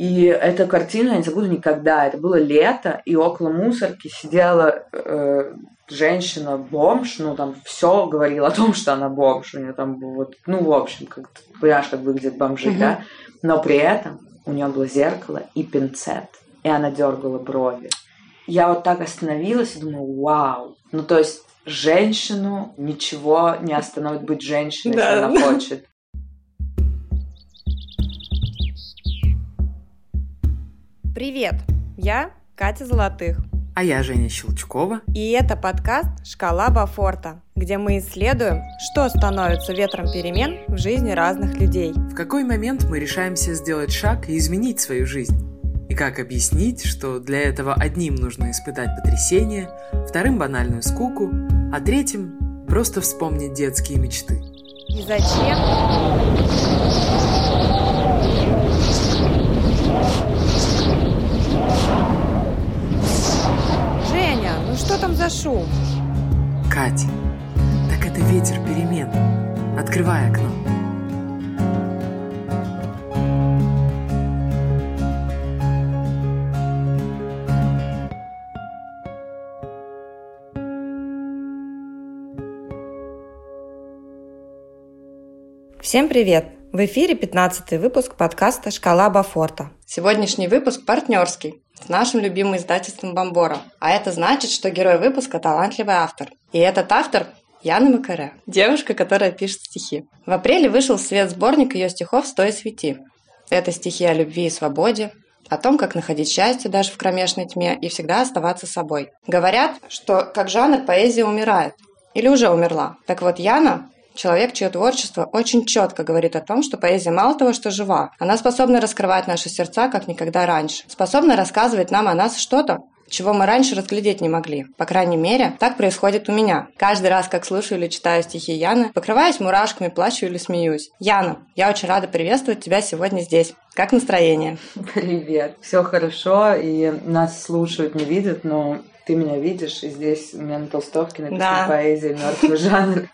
И эту картину я не забуду никогда. Это было лето, и около мусорки сидела э, женщина-бомж, ну, там все говорила о том, что она бомж. У нее там вот, ну, в общем, как понимаешь, как выглядят бомжи, угу. да? Но при этом у нее было зеркало и пинцет, и она дергала брови. Я вот так остановилась и думаю, вау. Ну, то есть женщину ничего не остановит быть женщиной, да. если она хочет. Привет, я Катя Золотых. А я Женя Щелчкова. И это подкаст «Шкала Бафорта», где мы исследуем, что становится ветром перемен в жизни разных людей. В какой момент мы решаемся сделать шаг и изменить свою жизнь? И как объяснить, что для этого одним нужно испытать потрясение, вторым банальную скуку, а третьим просто вспомнить детские мечты. И зачем? Там за шум? Катя, так это ветер перемен. Открывай окно. Всем привет! В эфире 15 выпуск подкаста «Шкала Бафорта». Сегодняшний выпуск партнерский с нашим любимым издательством Бомбора. А это значит, что герой выпуска – талантливый автор. И этот автор Яна Макаре, девушка, которая пишет стихи. В апреле вышел в свет сборник ее стихов «Стой свети». Это стихи о любви и свободе, о том, как находить счастье даже в кромешной тьме и всегда оставаться собой. Говорят, что как жанр поэзия умирает или уже умерла. Так вот, Яна Человек, чье творчество очень четко говорит о том, что поэзия мало того, что жива, она способна раскрывать наши сердца, как никогда раньше. Способна рассказывать нам о нас что-то, чего мы раньше разглядеть не могли. По крайней мере, так происходит у меня. Каждый раз, как слушаю или читаю стихи Яны, покрываюсь мурашками, плачу или смеюсь. Яна, я очень рада приветствовать тебя сегодня здесь. Как настроение? Привет. Все хорошо, и нас слушают, не видят, но ты меня видишь, и здесь у меня на толстовке написано да. поэзия мертвый жанр.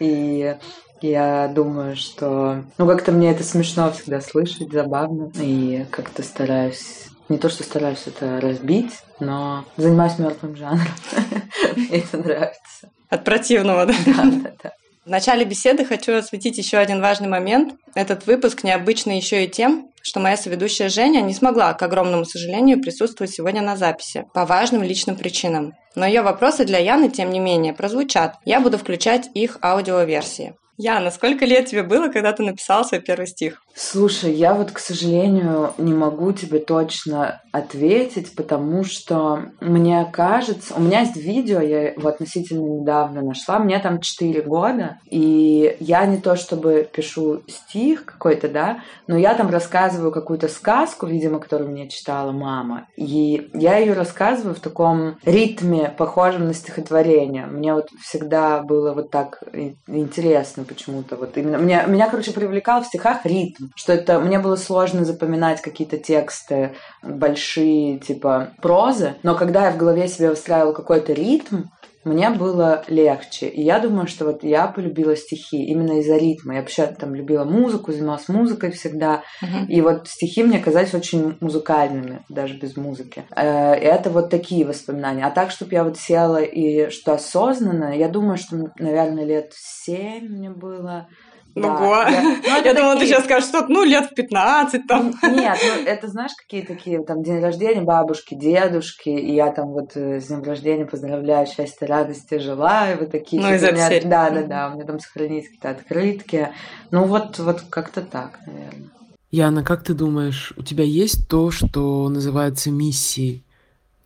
И я думаю, что... Ну, как-то мне это смешно всегда слышать, забавно. И как-то стараюсь... Не то, что стараюсь это разбить, но занимаюсь мертвым жанром. Мне это нравится. От противного, да? Да, да, да. В начале беседы хочу осветить еще один важный момент. Этот выпуск необычный еще и тем, что моя соведущая Женя не смогла, к огромному сожалению, присутствовать сегодня на записи по важным личным причинам. Но ее вопросы для Яны, тем не менее, прозвучат. Я буду включать их аудиоверсии. Яна, сколько лет тебе было, когда ты написал свой первый стих? Слушай, я вот, к сожалению, не могу тебе точно ответить, потому что мне кажется... У меня есть видео, я его относительно недавно нашла, мне там 4 года, и я не то чтобы пишу стих какой-то, да, но я там рассказываю какую-то сказку, видимо, которую мне читала мама, и я ее рассказываю в таком ритме, похожем на стихотворение. Мне вот всегда было вот так интересно почему-то. Вот именно меня, меня, короче, привлекал в стихах ритм, что это мне было сложно запоминать какие-то тексты большие, типа прозы, но когда я в голове себе устраивала какой-то ритм, мне было легче. И я думаю, что вот я полюбила стихи именно из-за ритма. Я вообще там любила музыку, занималась музыкой всегда. Uh-huh. И вот стихи мне казались очень музыкальными, даже без музыки. Э, и это вот такие воспоминания. А так, чтобы я вот села и что осознанно, я думаю, что, наверное, лет семь мне было. Да, Ого! Я, ну, я думала, ты сейчас скажешь что-то, ну, лет в 15 там. Нет, ну, это знаешь, какие такие, там, день рождения бабушки, дедушки, и я там вот э, с днем рождения поздравляю, счастья, радости желаю, вот такие. Ну, из меня, Да, да, да, у меня там сохранились какие-то открытки. Ну, вот, вот как-то так, наверное. Яна, как ты думаешь, у тебя есть то, что называется миссией?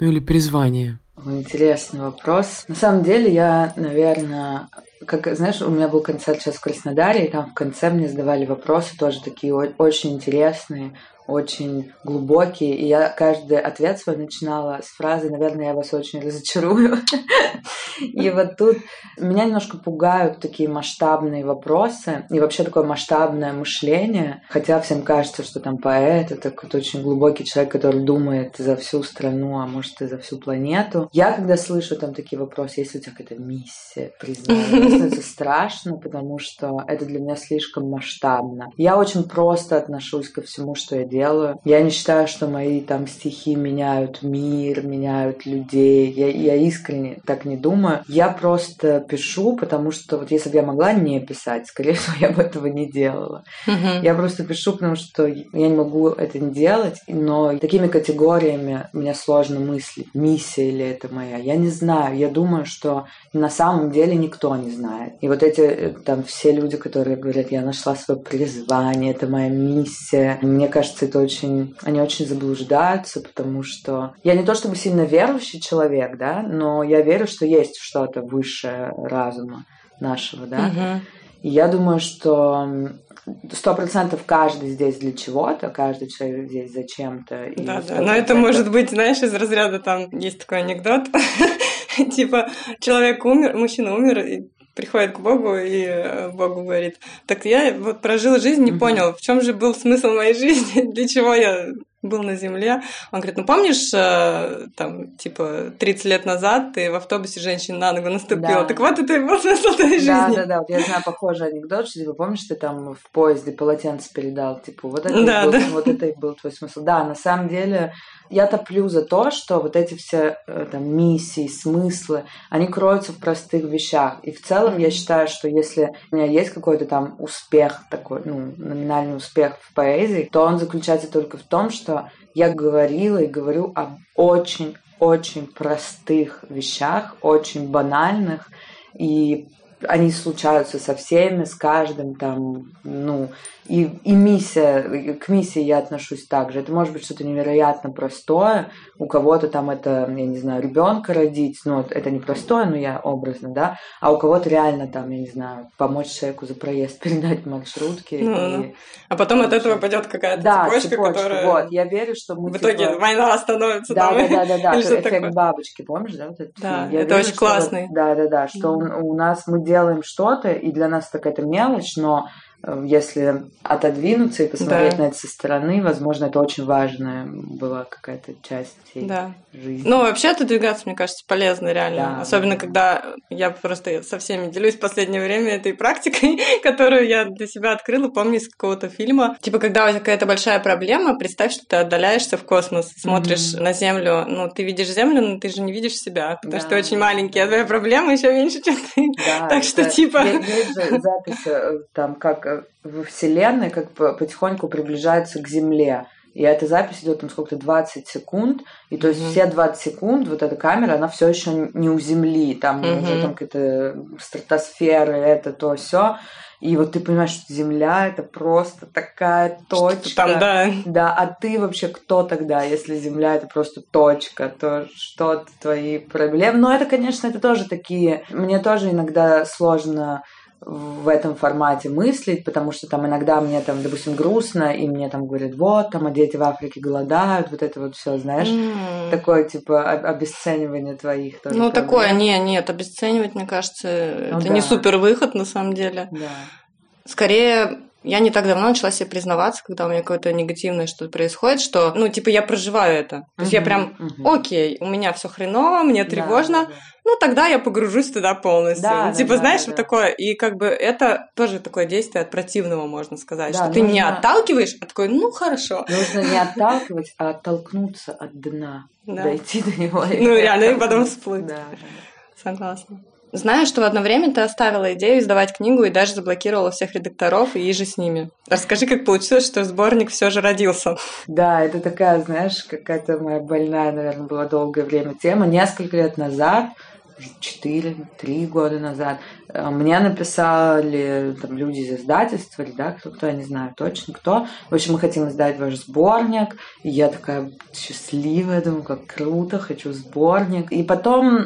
Ну, или призвание? Интересный вопрос. На самом деле я, наверное, как, знаешь, у меня был концерт сейчас в Краснодаре, и там в конце мне задавали вопросы тоже такие очень интересные, очень глубокие, и я каждый ответ свой начинала с фразы «Наверное, я вас очень разочарую». И вот тут меня немножко пугают такие масштабные вопросы и вообще такое масштабное мышление, хотя всем кажется, что там поэт — это какой-то очень глубокий человек, который думает за всю страну, а может и за всю планету. Я, когда слышу там такие вопросы, если у тебя какая-то миссия, признание, это страшно, потому что это для меня слишком масштабно. Я очень просто отношусь ко всему, что я делаю делаю. Я не считаю, что мои там стихи меняют мир, меняют людей. Я, я искренне так не думаю. Я просто пишу, потому что вот если бы я могла не писать, скорее всего, я бы этого не делала. Мгм. Я просто пишу, потому что я не могу это не делать, но такими категориями мне сложно мыслить. Миссия или это моя? Я не знаю. Я думаю, что на самом деле никто не знает. И вот эти э, там все люди, которые говорят, я нашла свое призвание, это моя миссия. Мне кажется, это очень... Они очень заблуждаются, потому что я не то чтобы сильно верующий человек, да, но я верю, что есть что-то высшее разума нашего, да. Мгм. И я думаю, что сто процентов каждый здесь для чего-то, каждый человек здесь зачем-то. Да, да. 100% Но это может быть, знаешь, из разряда там есть такой анекдот. Типа, человек умер, мужчина умер, и приходит к Богу и э, Богу говорит, так я вот прожил жизнь, не понял, в чем же был смысл моей жизни, для чего я был на земле. Он говорит, ну помнишь, э, там, типа, 30 лет назад ты в автобусе женщине на ногу наступила, Да. так вот это и был смысл твоей Да, жизни. да, да. Вот я знаю похожий анекдот, что типа, помнишь, ты там в поезде полотенце передал, типа, вот это, Да, был, да. вот это и был твой смысл. Да, на самом деле я топлю за то, что вот эти все э, там миссии, смыслы, они кроются в простых вещах. И в целом я считаю, что если у меня есть какой-то там успех такой, ну, номинальный успех в поэзии, то он заключается только в том, что я говорила и говорю об очень-очень простых вещах, очень банальных, и они случаются со всеми, с каждым там, ну, и, и миссия, к миссии я отношусь так же. Это может быть что-то невероятно простое. У кого-то там это, я не знаю, ребенка родить, ну, это не простое, но я образно, да, а у кого-то реально там, я не знаю, помочь человеку за проезд, передать маршрутки. Ну, и- А потом от этого пойдет какая-то Да, цепочка, цепочка, которая вот. Я верю, что мы в итоге типа, война остановится да, там. да, да, да, да, или эффект такое. бабочки, помнишь, да? вот этот Да, фильм? Я это очень что классный. да, да, да, что у, у нас мы делаем что-то, и для нас это какая-то мелочь, но если отодвинуться и посмотреть Да. на это со стороны, возможно, это очень важная была какая-то часть всей Да. жизни. Ну, вообще отодвигаться, мне кажется, полезно реально. Да, Особенно, да. когда я просто со всеми делюсь в последнее время этой практикой, которую я для себя открыла, помню из какого-то фильма. Типа, когда у тебя какая-то большая проблема, представь, что ты отдаляешься в космос, смотришь Мгм. на Землю. Ну, ты видишь Землю, но ты же не видишь себя, потому что ты Да. очень маленький, а твоя проблема еще меньше, чем ты. Да, Так что, типа- Есть же запись э, там, как э, во Вселенной, как по- потихоньку приближается к Земле. И эта запись идет там сколько-то 20 секунд. И то есть Мгм. все 20 секунд вот эта камера, она все еще не у Земли. Там Мгм. уже там какая-то стратосфера, это то все. И вот ты понимаешь, что Земля это просто такая точка. Там, да. Да, а ты вообще кто тогда, если Земля это просто точка, то что твои проблемы? Но это, конечно, это тоже такие... Мне тоже иногда сложно в этом формате мыслить, потому что там иногда мне там, допустим, грустно, и мне там говорят, вот, там, а дети в Африке голодают, вот это вот все, знаешь, М. такое, типа, об- обесценивание твоих тоже Ну, проблем. такое, не, нет, обесценивать, мне кажется, Ну это не да. супер выход на самом деле. Да. Скорее, я не так давно начала себе признаваться, когда у меня какое-то негативное что-то происходит, что, ну, типа, я проживаю это. То есть я прям, мгм. окей, у меня все хреново, мне Да, тревожно, да. Ну, тогда я погружусь туда полностью. Да, Ну, типа, да, знаешь, да, вот да. такое. И как бы это тоже такое действие от противного, можно сказать. Да, что ты не нужно- отталкиваешь, а такой, ну, хорошо. Нужно не отталкивать, а оттолкнуться от дна. Да. Дойти до него. Ну, реально, и потом всплыть. Да, да. Согласна. Знаю, что в одно время ты оставила идею издавать книгу и даже заблокировала всех редакторов и же с ними. Расскажи, как получилось, что сборник все же родился. Да, это такая, знаешь, какая-то моя больная, наверное, была долгое время тема. Несколько лет назад, уже четыре, три года назад, э, мне написали там люди из издательства, редактор, кто, я не знаю точно кто. В общем, мы хотим издать ваш сборник. И я такая счастливая, думаю, как круто, хочу сборник. И потом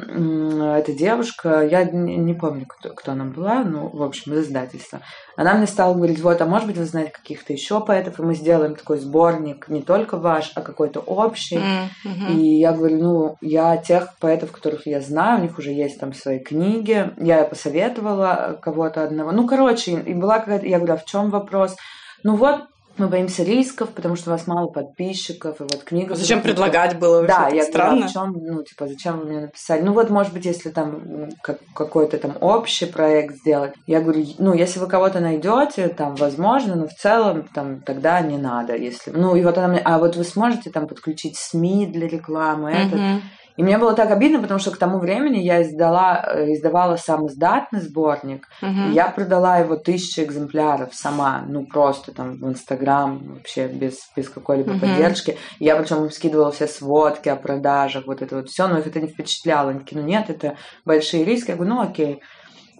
эта девушка, я не помню, кто, кто она была, ну, в общем, из издательства. Она мне стала говорить, вот, а может быть, вы знаете каких-то еще поэтов, и мы сделаем такой сборник, не только ваш, а какой-то общий. Мгм. И я говорю, ну, я тех поэтов, которых я знаю, у них уже есть там свои книги. Я посоветовала кого-то одного. Ну, короче, и была какая-то... Я говорю, а в чем вопрос? Ну вот, мы боимся рисков, потому что у вас мало подписчиков, и вот книга... Зачем предлагать было? Да, я странно. говорю, а в чем, ну, типа, зачем вы мне написали? Ну, вот, может быть, если там как, какой-то там общий проект сделать, я говорю, ну, если вы кого-то найдете, там, возможно, но в целом, там, тогда не надо, если... Ну, и вот она мне, а вот вы сможете там подключить СМИ для рекламы, uh-huh. этот... И мне было так обидно, потому что к тому времени я издала, э, издавала сам издатный сборник. Угу. Я продала его тысячи экземпляров сама, ну просто там в Инстаграм, вообще без, без какой-либо угу. поддержки. Я причем скидывала все сводки о продажах, вот это вот все, но их это не впечатляло. Они такие, ну нет, это большие риски. Я говорю, ну окей.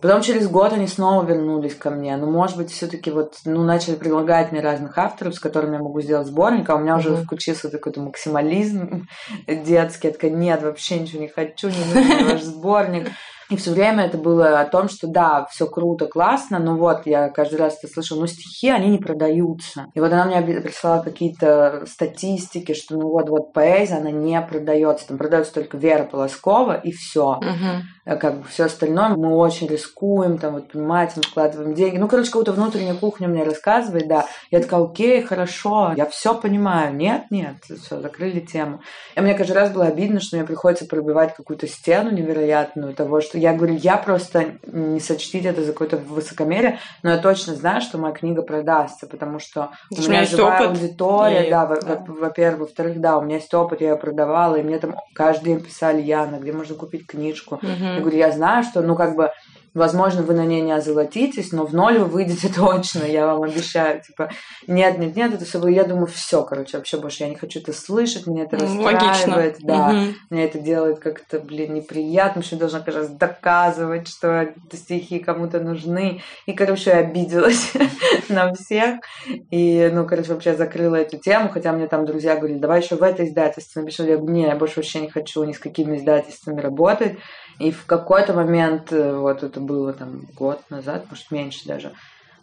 Потом через год они снова вернулись ко мне. Ну, может быть, все-таки вот, ну, начали предлагать мне разных авторов, с которыми я могу сделать сборник, а у меня уже включился такой-то максимализм детский. Я такая, нет, вообще ничего не хочу, не нужен ваш сборник. И все время это было о том, что да, все круто, классно, но вот я каждый раз это слышала, но стихи, они не продаются. И вот она мне прислала какие-то статистики, что ну вот, вот поэзия, она не продается. Там продается только Вера Полоскова и все. Uh-huh. Как бы все остальное мы очень рискуем, там вот понимаете, мы вкладываем деньги. Ну, короче, какую-то внутреннюю кухню мне рассказывает, да. Я такая, окей, хорошо, я все понимаю. Нет, нет, все, закрыли тему. И мне каждый раз было обидно, что мне приходится пробивать какую-то стену невероятную того, что я говорю, я просто не сочтите это за какое-то высокомерие, но я точно знаю, что моя книга продастся, потому что у меня живая опыт. аудитория, и... да, да. во-первых, во-вторых, да, у меня есть опыт, я ее продавала, и мне там каждый день писали, Яна, где можно купить книжку. Угу. Я говорю, я знаю, что, ну, как бы, Возможно, вы на ней не озолотитесь, но в ноль вы выйдете точно, я вам обещаю. Типа, нет, нет, нет, это все Я думаю, все, короче, вообще больше я не хочу это слышать, мне это расстраивает, да. Угу. Мне это делает как-то, блин, неприятно, что я должна раз доказывать, что стихи кому-то нужны. И, короче, я обиделась на всех. И, ну, короче, вообще закрыла эту тему, хотя мне там друзья говорили, давай еще в это издательство напиши. Я говорю, не, я больше вообще не хочу ни с какими издательствами работать. И в какой-то момент, э, вот это было там год назад, может меньше даже,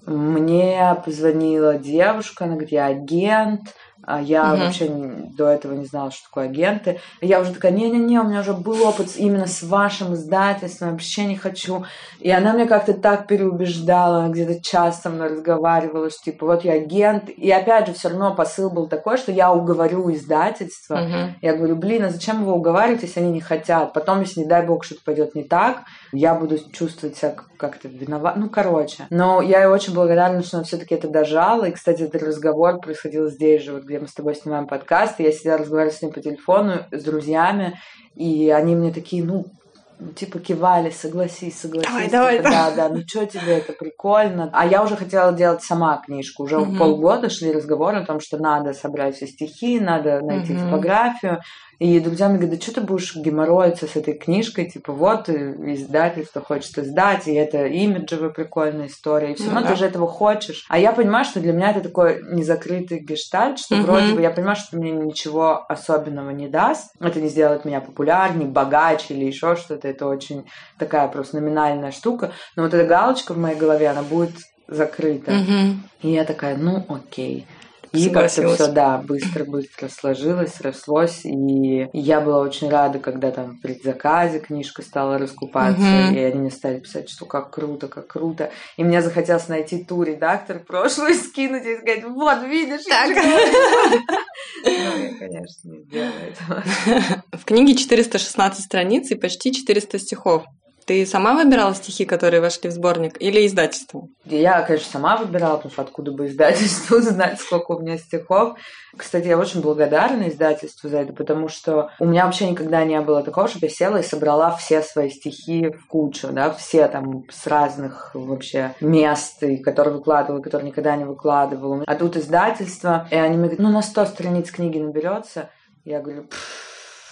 мне позвонила девушка, она говорит, я агент, а я угу. вообще до этого не знала, что такое агенты. Я уже такая, не-не-не, у меня уже был опыт именно с вашим издательством, вообще не хочу. И она мне как-то так переубеждала, где-то час со мной разговаривала, что типа вот я агент. И опять же, все равно посыл был такой, что я уговорю издательство. Угу. Я говорю, блин, а зачем его уговаривать, если они не хотят? Потом, если, не дай бог, что-то пойдет не так, я буду чувствовать себя как-то виноват. Ну, короче. Но я ей очень благодарна, что она все-таки это дожала. И, кстати, этот разговор происходил здесь же, вот где мы с тобой снимаем подкаст. И я сидела разговаривала с ним по телефону, с друзьями. И они мне такие, ну, типа кивали, согласись, согласись. Давай, давай, типа, да, да, ну что тебе, это прикольно. А я уже хотела делать сама книжку. Уже угу. полгода шли разговоры о том, что надо собрать все стихи, надо найти угу. типографию. И друзья мне говорят, да что ты будешь геморроиться с этой книжкой, типа вот издательство хочет издать, и это имиджевая прикольная история, и все равно ну, да. ты же этого хочешь. А я понимаю, что для меня это такой незакрытый гештальт, что угу. вроде бы я понимаю, что мне ничего особенного не даст, это не сделает меня популярнее, богаче или еще что-то, это очень такая просто номинальная штука, но вот эта галочка в моей голове, она будет закрыта. Угу. И я такая, ну окей. И как-то все, да, быстро-быстро сложилось, срослось. И я была очень рада, когда там в предзаказе книжка стала раскупаться, угу. и они мне стали писать, что как круто, как круто. И мне захотелось найти ту редактор прошлую, скинуть и сказать, вот, видишь, так. Ну, конечно, не сделала этого. В книге 416 страниц и почти 400 стихов. Ты сама выбирала стихи, которые вошли в сборник, или издательство? Я, конечно, сама выбирала, потому что откуда бы издательству знать, сколько у меня стихов. Кстати, я очень благодарна издательству за это, потому что у меня вообще никогда не было такого, чтобы я села и собрала все свои стихи в кучу, да, все там с разных вообще мест, и которые выкладывала, которые никогда не выкладывала. А тут издательство, и они мне говорят, ну, на 100 страниц книги наберется. Я говорю, Пфф,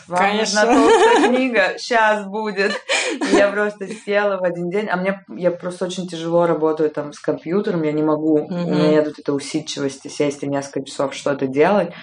вам Конечно. нужна толстая книга, сейчас будет. И я просто села в один день, а мне я просто очень тяжело работаю там с компьютером, я не могу, mm-hmm. у меня нет вот этой усидчивости сесть и несколько часов что-то делать.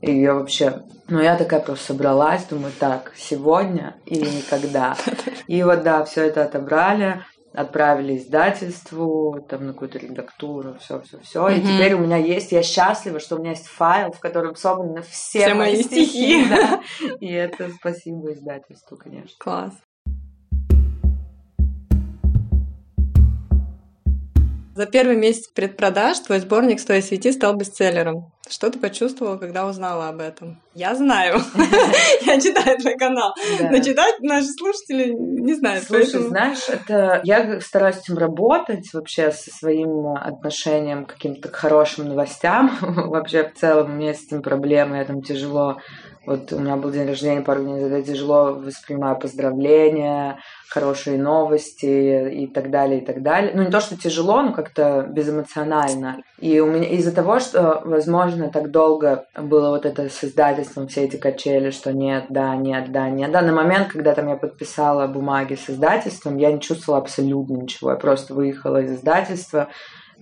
И я вообще... Ну, я такая просто собралась, думаю, так, сегодня или никогда. И вот, да, все это отобрали отправили издательству, там на какую-то редактуру, все, все, все. И теперь у меня есть, я счастлива, что у меня есть файл, в котором собраны все, все мои стихи. стихи да. И это спасибо издательству, конечно. Класс. За первый месяц предпродаж твой сборник «Стой свети» стал бестселлером. Что ты почувствовала, когда узнала об этом? Я знаю. Я читаю твой канал. Но читать наши слушатели не знают. Слушай, знаешь, это я стараюсь этим работать вообще со своим отношением к каким-то хорошим новостям. Вообще в целом у меня с этим проблемы, я там тяжело вот у меня был день рождения пару дней назад, я тяжело воспринимаю поздравления, хорошие новости и так далее, и так далее. Ну, не то, что тяжело, но как-то безэмоционально. И у меня из-за того, что, возможно, так долго было вот это с издательством, все эти качели, что нет, да, нет, да, нет. Да, на момент, когда там я подписала бумаги с издательством, я не чувствовала абсолютно ничего. Я просто выехала из издательства,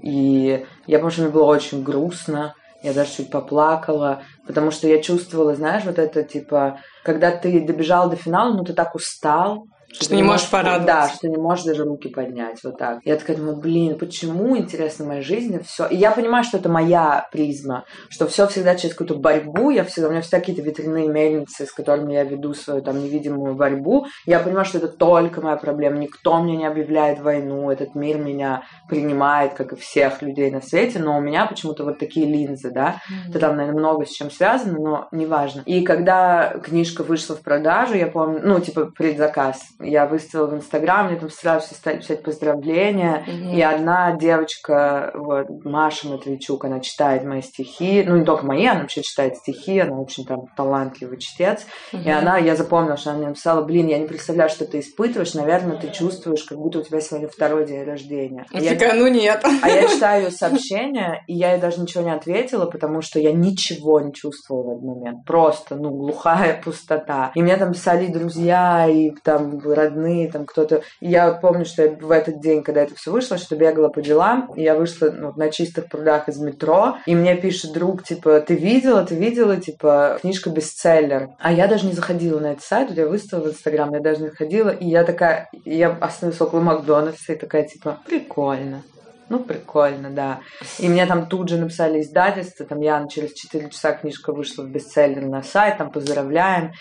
и я помню, что было очень грустно я даже чуть поплакала, потому что я чувствовала, знаешь, вот это, типа, когда ты добежал до финала, ну, ты так устал, что, что не можешь порадоваться. Да, что не можешь даже руки поднять, вот так. Я такая думаю, блин, почему, интересно, в моей жизни все. И я понимаю, что это моя призма, что все всегда через какую-то борьбу, я всегда, у меня всегда какие-то ветряные мельницы, с которыми я веду свою там невидимую борьбу. Я понимаю, что это только моя проблема, никто мне не объявляет войну, этот мир меня принимает, как и всех людей на свете, но у меня почему-то вот такие линзы, да, mm-hmm. это там, наверное, много с чем связано, но неважно. И когда книжка вышла в продажу, я помню, ну, типа, предзаказ, я выставила в Инстаграм, мне там сразу все стали писать поздравления, mm-hmm. и одна девочка, вот, Маша Матвейчук, она читает мои стихи, ну, не только мои, она вообще читает стихи, она очень там талантливый чтец, mm-hmm. и она, я запомнила, что она мне написала, блин, я не представляю, что ты испытываешь, наверное, ты чувствуешь, как будто у тебя сегодня второй день рождения. А я такая, ну нет. А я читаю ее сообщение, и я ей даже ничего не ответила, потому что я ничего не чувствовала в этот момент, просто, ну, глухая пустота. И мне там писали друзья, и там родные, там кто-то. И я вот помню, что я в этот день, когда это все вышло, что бегала по делам, и я вышла ну, на чистых прудах из метро, и мне пишет друг, типа, ты видела, ты видела, типа, книжка бестселлер. А я даже не заходила на этот сайт, вот я выставила в Инстаграм, я даже не заходила, и я такая, я остановилась около Макдональдса и такая, типа, прикольно. Ну, прикольно, да. И мне там тут же написали издательство, там я через 4 часа книжка вышла в бестселлер на сайт, там поздравляем.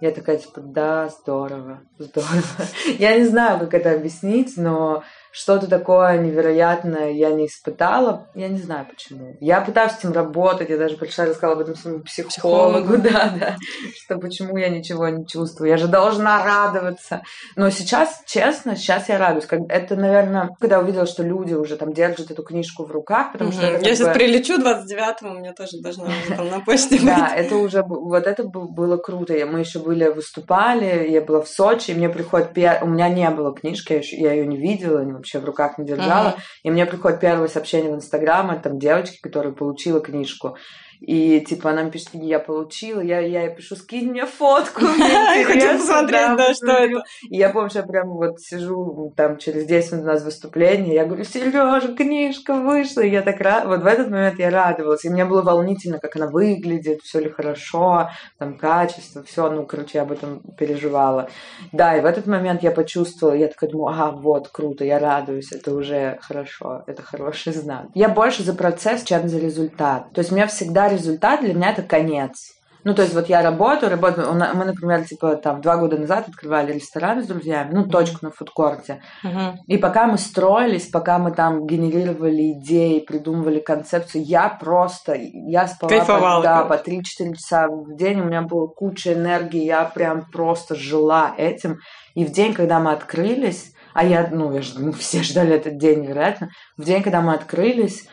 Я такая, типа, да, здорово, здорово. Я не знаю, как это объяснить, но что-то такое невероятное я не испытала. Я не знаю почему. Я пытаюсь с этим работать. Я даже пришла и рассказала об этом своему психологу. психологу. Да, да. Что почему я ничего не чувствую. Я же должна радоваться. Но сейчас, честно, сейчас я радуюсь. Как, это, наверное, когда увидела, что люди уже там держат эту книжку в руках, потому что... Это, я сейчас бы... прилечу 29-го, у меня тоже должна там на почте. Да, это уже... Вот это было круто. Мы еще были, выступали, я была в Сочи, и мне приходит... У меня не было книжки, я ее не видела, вообще в руках не держала. Uh-huh. И мне приходит первое сообщение в Инстаграм от там девочки, которая получила книжку. И типа она мне пишет, я получила, я, я ей пишу, скинь мне фотку. Хочу посмотреть, да, что это. И я помню, что я прям вот сижу там через 10 минут у нас выступление, я говорю, Сережа, книжка вышла. И я так рад, вот в этот момент я радовалась. И мне было волнительно, как она выглядит, все ли хорошо, там качество, все, ну, короче, я об этом переживала. Да, и в этот момент я почувствовала, я такая думаю, ага, вот, круто, я радуюсь, это уже хорошо, это хороший знак. Я больше за процесс, чем за результат. То есть меня всегда результат для меня это конец. Ну, то есть вот я работаю, работаю, мы, например, типа там два года назад открывали ресторан с друзьями, ну, точку на фудкорте. Uh-huh. И пока мы строились, пока мы там генерировали идеи, придумывали концепцию, я просто, я спала по, да, по 3-4 часа в день, у меня была куча энергии, я прям просто жила этим. И в день, когда мы открылись, а я, ну, я, мы все ждали этот день, вероятно, в день, когда мы открылись,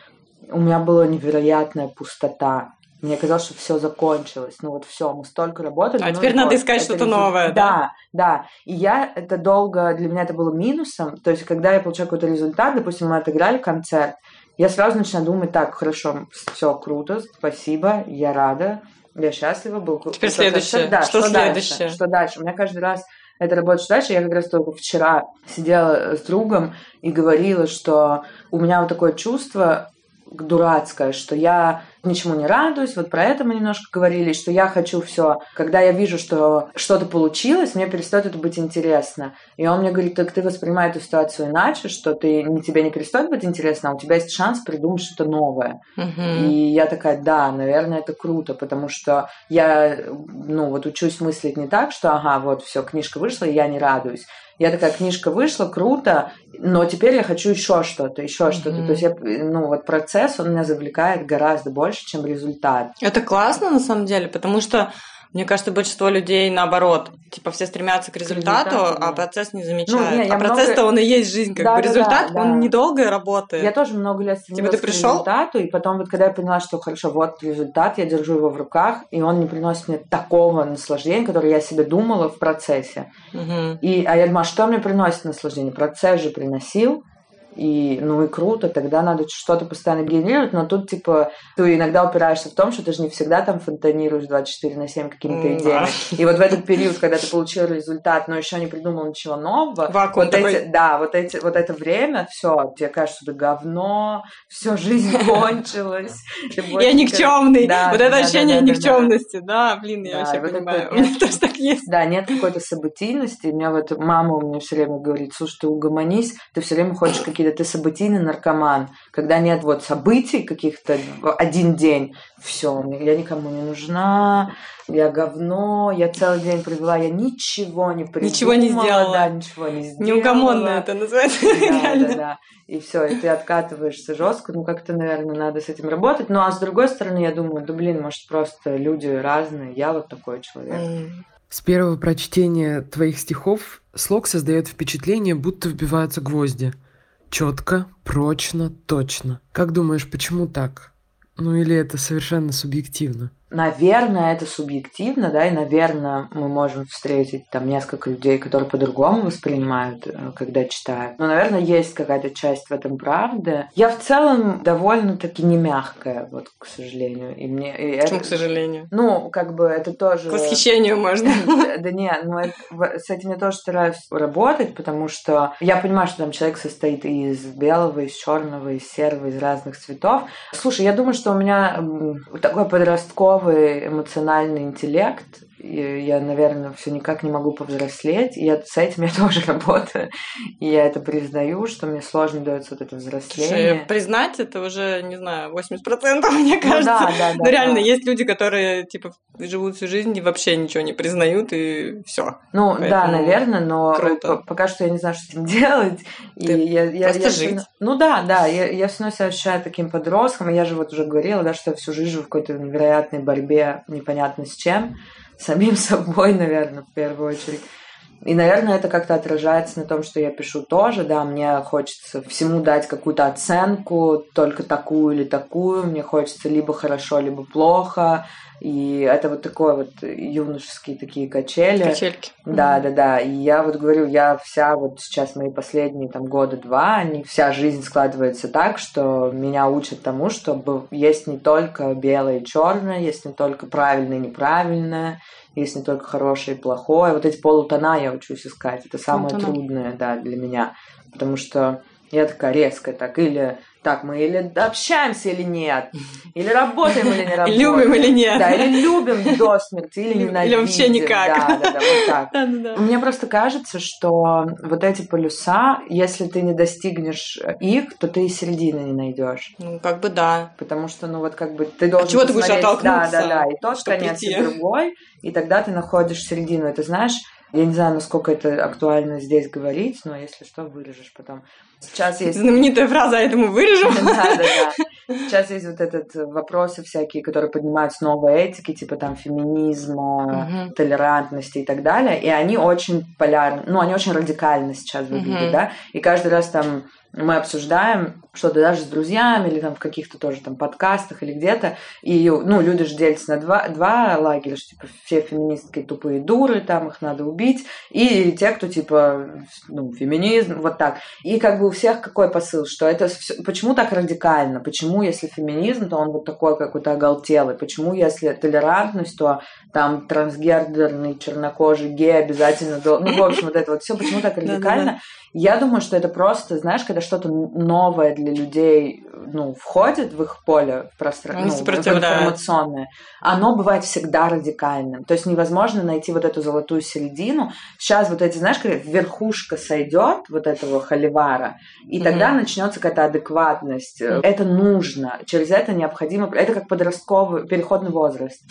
у меня была невероятная пустота. Мне казалось, что все закончилось. Ну вот все, мы столько работали. А ну, теперь надо искать что-то новое, да? Да, да. И я это долго, для меня это было минусом. То есть, когда я получаю какой-то результат, допустим, мы отыграли концерт, я сразу начинаю думать, так, хорошо, все круто, спасибо, я рада, я счастлива, был Теперь следующее. Да, что, что следующее? Дальше? Что дальше? У меня каждый раз это работает дальше. Я как раз только вчера сидела с другом и говорила, что у меня вот такое чувство, дурацкое, что я ничему не радуюсь, вот про это мы немножко говорили, что я хочу все, когда я вижу, что что-то получилось, мне перестает это быть интересно. И он мне говорит, так ты воспринимай эту ситуацию иначе, что ты, тебе не перестает быть интересно, а у тебя есть шанс придумать что-то новое. Мгм. И я такая, да, наверное, это круто, потому что я, ну, вот учусь мыслить не так, что, ага, вот все, книжка вышла, и я не радуюсь. Я такая, книжка вышла, круто, но теперь я хочу еще что-то, еще что-то. Мгм. То есть, я, ну, вот процесс, он меня завлекает гораздо больше, чем результат. Это классно, на самом деле, потому что мне кажется, большинство людей наоборот. Типа все стремятся к результату, результату, а да. процесс не замечают. не, я а процесс-то много- он и есть жизнь. Как Да, бы да, результат, да, он да. недолго работает. Я тоже много лет стремилась ты к пришел? результату, и потом вот когда я поняла, что хорошо, вот результат, я держу его в руках, и он не приносит мне такого наслаждения, которое я себе думала в процессе. Мгм. И, а я думаю, а что мне приносит наслаждение? Процесс же приносил, и, ну и круто, тогда надо что-то постоянно генерировать, но тут, типа, ты иногда упираешься в том, что ты же не всегда там фонтанируешь 24 на 7 какими-то идеями. да. И вот в этот период, когда ты получил результат, но еще не придумал ничего нового, Вакуум вот такой. эти, да, вот эти, вот это время, все, тебе кажется, что это говно, все, жизнь кончилась. ты Я никчемный. Вот это ощущение никчемности. Да, блин, я вообще понимаю. У меня тоже так есть. Да, нет какой-то событийности. У меня вот мама у меня все время говорит, слушай, ты угомонись, ты все время хочешь какие-то, ты событийный наркоман. Когда нет вот событий каких-то один день, все, я никому не нужна, я говно, я целый день провела, я ничего не придумала. Ничего не сделала. Да, ничего не сделала. Неугомонно это называется. Да, да, да. И все, и ты откатываешься жестко. Ну, как-то, наверное, надо с этим работать. Ну, а с другой стороны, я думаю, да блин, может, просто люди разные. Я вот такой человек. М. С первого прочтения твоих стихов слог создает впечатление, будто вбиваются гвозди. Четко, прочно, точно. Как думаешь, почему так? Ну или это совершенно субъективно? Наверное, это субъективно, да, и, наверное, мы можем встретить там несколько людей, которые по-другому воспринимают, э, когда читают. Но, наверное, есть какая-то часть в этом правды. Я в целом довольно-таки не мягкая, вот, к сожалению. И мне, и Почему, это- к сожалению? Ну, как бы это тоже... К восхищению можно. Да, да нет, ну с этим я тоже стараюсь работать, потому что я понимаю, что там человек состоит из белого, из черного, из серого, из разных цветов. Слушай, я думаю, что у меня такой подростковый эмоциональный интеллект. И я, наверное, все никак не могу повзрослеть. И я, с этим я тоже работаю. И я это признаю, что мне сложно дается вот это взросление. Слушай, признать это уже, не знаю, 80% мне Ну кажется. да, да, да, Ну реально, да. есть люди, которые, типа, живут всю жизнь и вообще ничего не признают, и все. Ну да, Поэтому наверное, но круто. п- пока что я не знаю, что с этим делать. И Ты я, я, просто я жить. всё- Ну да, да, я, я все равно себя ощущаю таким подростком, и я же вот уже говорила, да, что я всю жизнь живу в какой-то невероятной борьбе, непонятно с чем, самим собой, наверное, в первую очередь. И, наверное, это как-то отражается на том, что я пишу тоже, да, мне хочется всему дать какую-то оценку, только такую или такую, мне хочется либо хорошо, либо плохо, и это вот такое вот юношеские такие качели. Качельки. Да, да, да. И я вот говорю, я вся вот сейчас мои последние там года два, они, вся жизнь складывается так, что меня учат тому, что есть не только белое и черное, есть не только правильное и неправильное, есть не только хорошее и плохое. Вот эти полутона я учусь искать. Это самое Полутона. трудное, да, для меня. Потому что я такая резкая, так, или так, мы или общаемся или нет, или работаем или не работаем. Любим или нет. Да, или любим до смерти, или Или ненавидим. вообще никак. Да, да, да, вот так. Да-да-да. Мне просто кажется, что вот эти полюса, если ты не достигнешь их, то ты и середины не найдешь. Ну, как бы да. Потому что, ну вот как бы ты должен чего ты будешь оттолкнуться, Да, да, да. И тот конец, и другой. И тогда ты находишь середину. Это знаешь, я не знаю, насколько это актуально здесь говорить, но если что, вырежешь потом. Сейчас есть Знаменитая фраза, я этому вырежу. да, да, да. Сейчас есть вот этот э, вопросы всякие, которые поднимаются новой этики, типа там феминизма, Мгм. толерантности и так далее. И они очень полярны, ну, они очень радикально сейчас выглядят, Мгм. да. И каждый раз там мы обсуждаем что-то даже с друзьями или там в каких-то тоже там подкастах или где-то. И, ну, люди же делятся на два, два лагеря, что, типа, все феминистки тупые дуры, там их надо убить. И те, кто, типа, ну, феминизм, вот так. И как бы у всех какой посыл, что это всё- почему так радикально? Почему, если феминизм, то он вот такой какой-то оголтелый? Почему, если толерантность, то там трансгендерный, чернокожий, гей обязательно... Ну, в общем, вот это вот все почему так радикально? Я думаю, что это просто, знаешь, когда что-то новое для людей ну, входит в их поле пространство, ну, информационное, оно бывает всегда радикальным. То есть невозможно найти вот эту золотую середину. Сейчас вот эти, знаешь, как верхушка сойдет вот этого холивара, и тогда mm-hmm. начнется какая-то адекватность. Mm-hmm. Это нужно. Через это необходимо. Это как подростковый переходный возраст.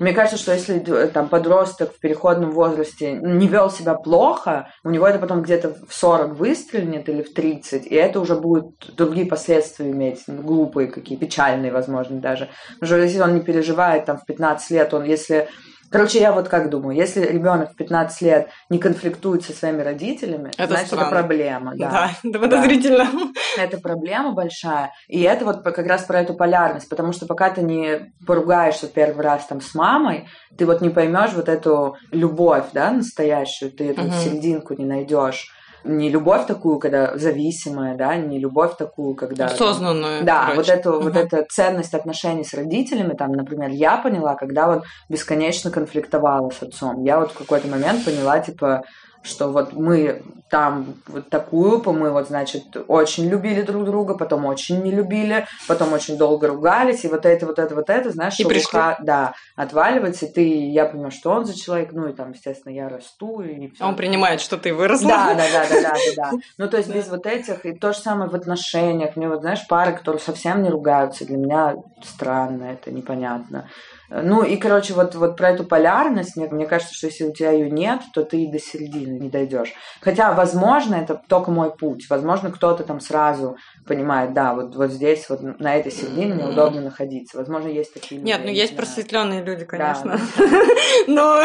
Мне кажется, что если там подросток в переходном возрасте не вел себя плохо, у него это потом где-то в 40 выстрелит или в 30, и это уже будет другие последствия иметь, ну, глупые какие, печальные, возможно, даже. Потому что если он не переживает там в 15 лет, он если Короче, я вот как думаю, если ребенок в 15 лет не конфликтует со своими родителями, это значит, странно. это проблема. Да, да это подозрительно. Да. Это проблема большая. И это вот как раз про эту полярность, потому что пока ты не поругаешься первый раз там с мамой, ты вот не поймешь вот эту любовь, да, настоящую, ты эту угу. серединку не найдешь не любовь такую, когда зависимая, да, не любовь такую, когда... Осознанную. Да, короче. вот эту, угу. вот эта ценность отношений с родителями, там, например, я поняла, когда вот бесконечно конфликтовала с отцом. Я вот в какой-то момент поняла, типа, что вот мы там вот такую, мы вот, значит, очень любили друг друга, потом очень не любили, потом очень долго ругались, и вот это, вот это, вот это, знаешь, и шелуха, да, отваливается, и ты, я понимаю, что он за человек, ну, и там, естественно, я расту, и все. Он принимает, что ты выросла. Да, да, да, да, да, да, да. Ну, то есть без вот этих, и то же самое в отношениях, мне вот, знаешь, пары, которые совсем не ругаются, для меня странно, это непонятно. Ну и, короче, вот, вот про эту полярность, мне, мне кажется, что если у тебя ее нет, то ты и до середины не дойдешь. Хотя, возможно, это только мой путь. Возможно, кто-то там сразу понимает, да, вот, вот здесь, вот на этой середине мне удобно находиться. Возможно, есть такие люди. Нет, ну есть просветленные люди, конечно. Но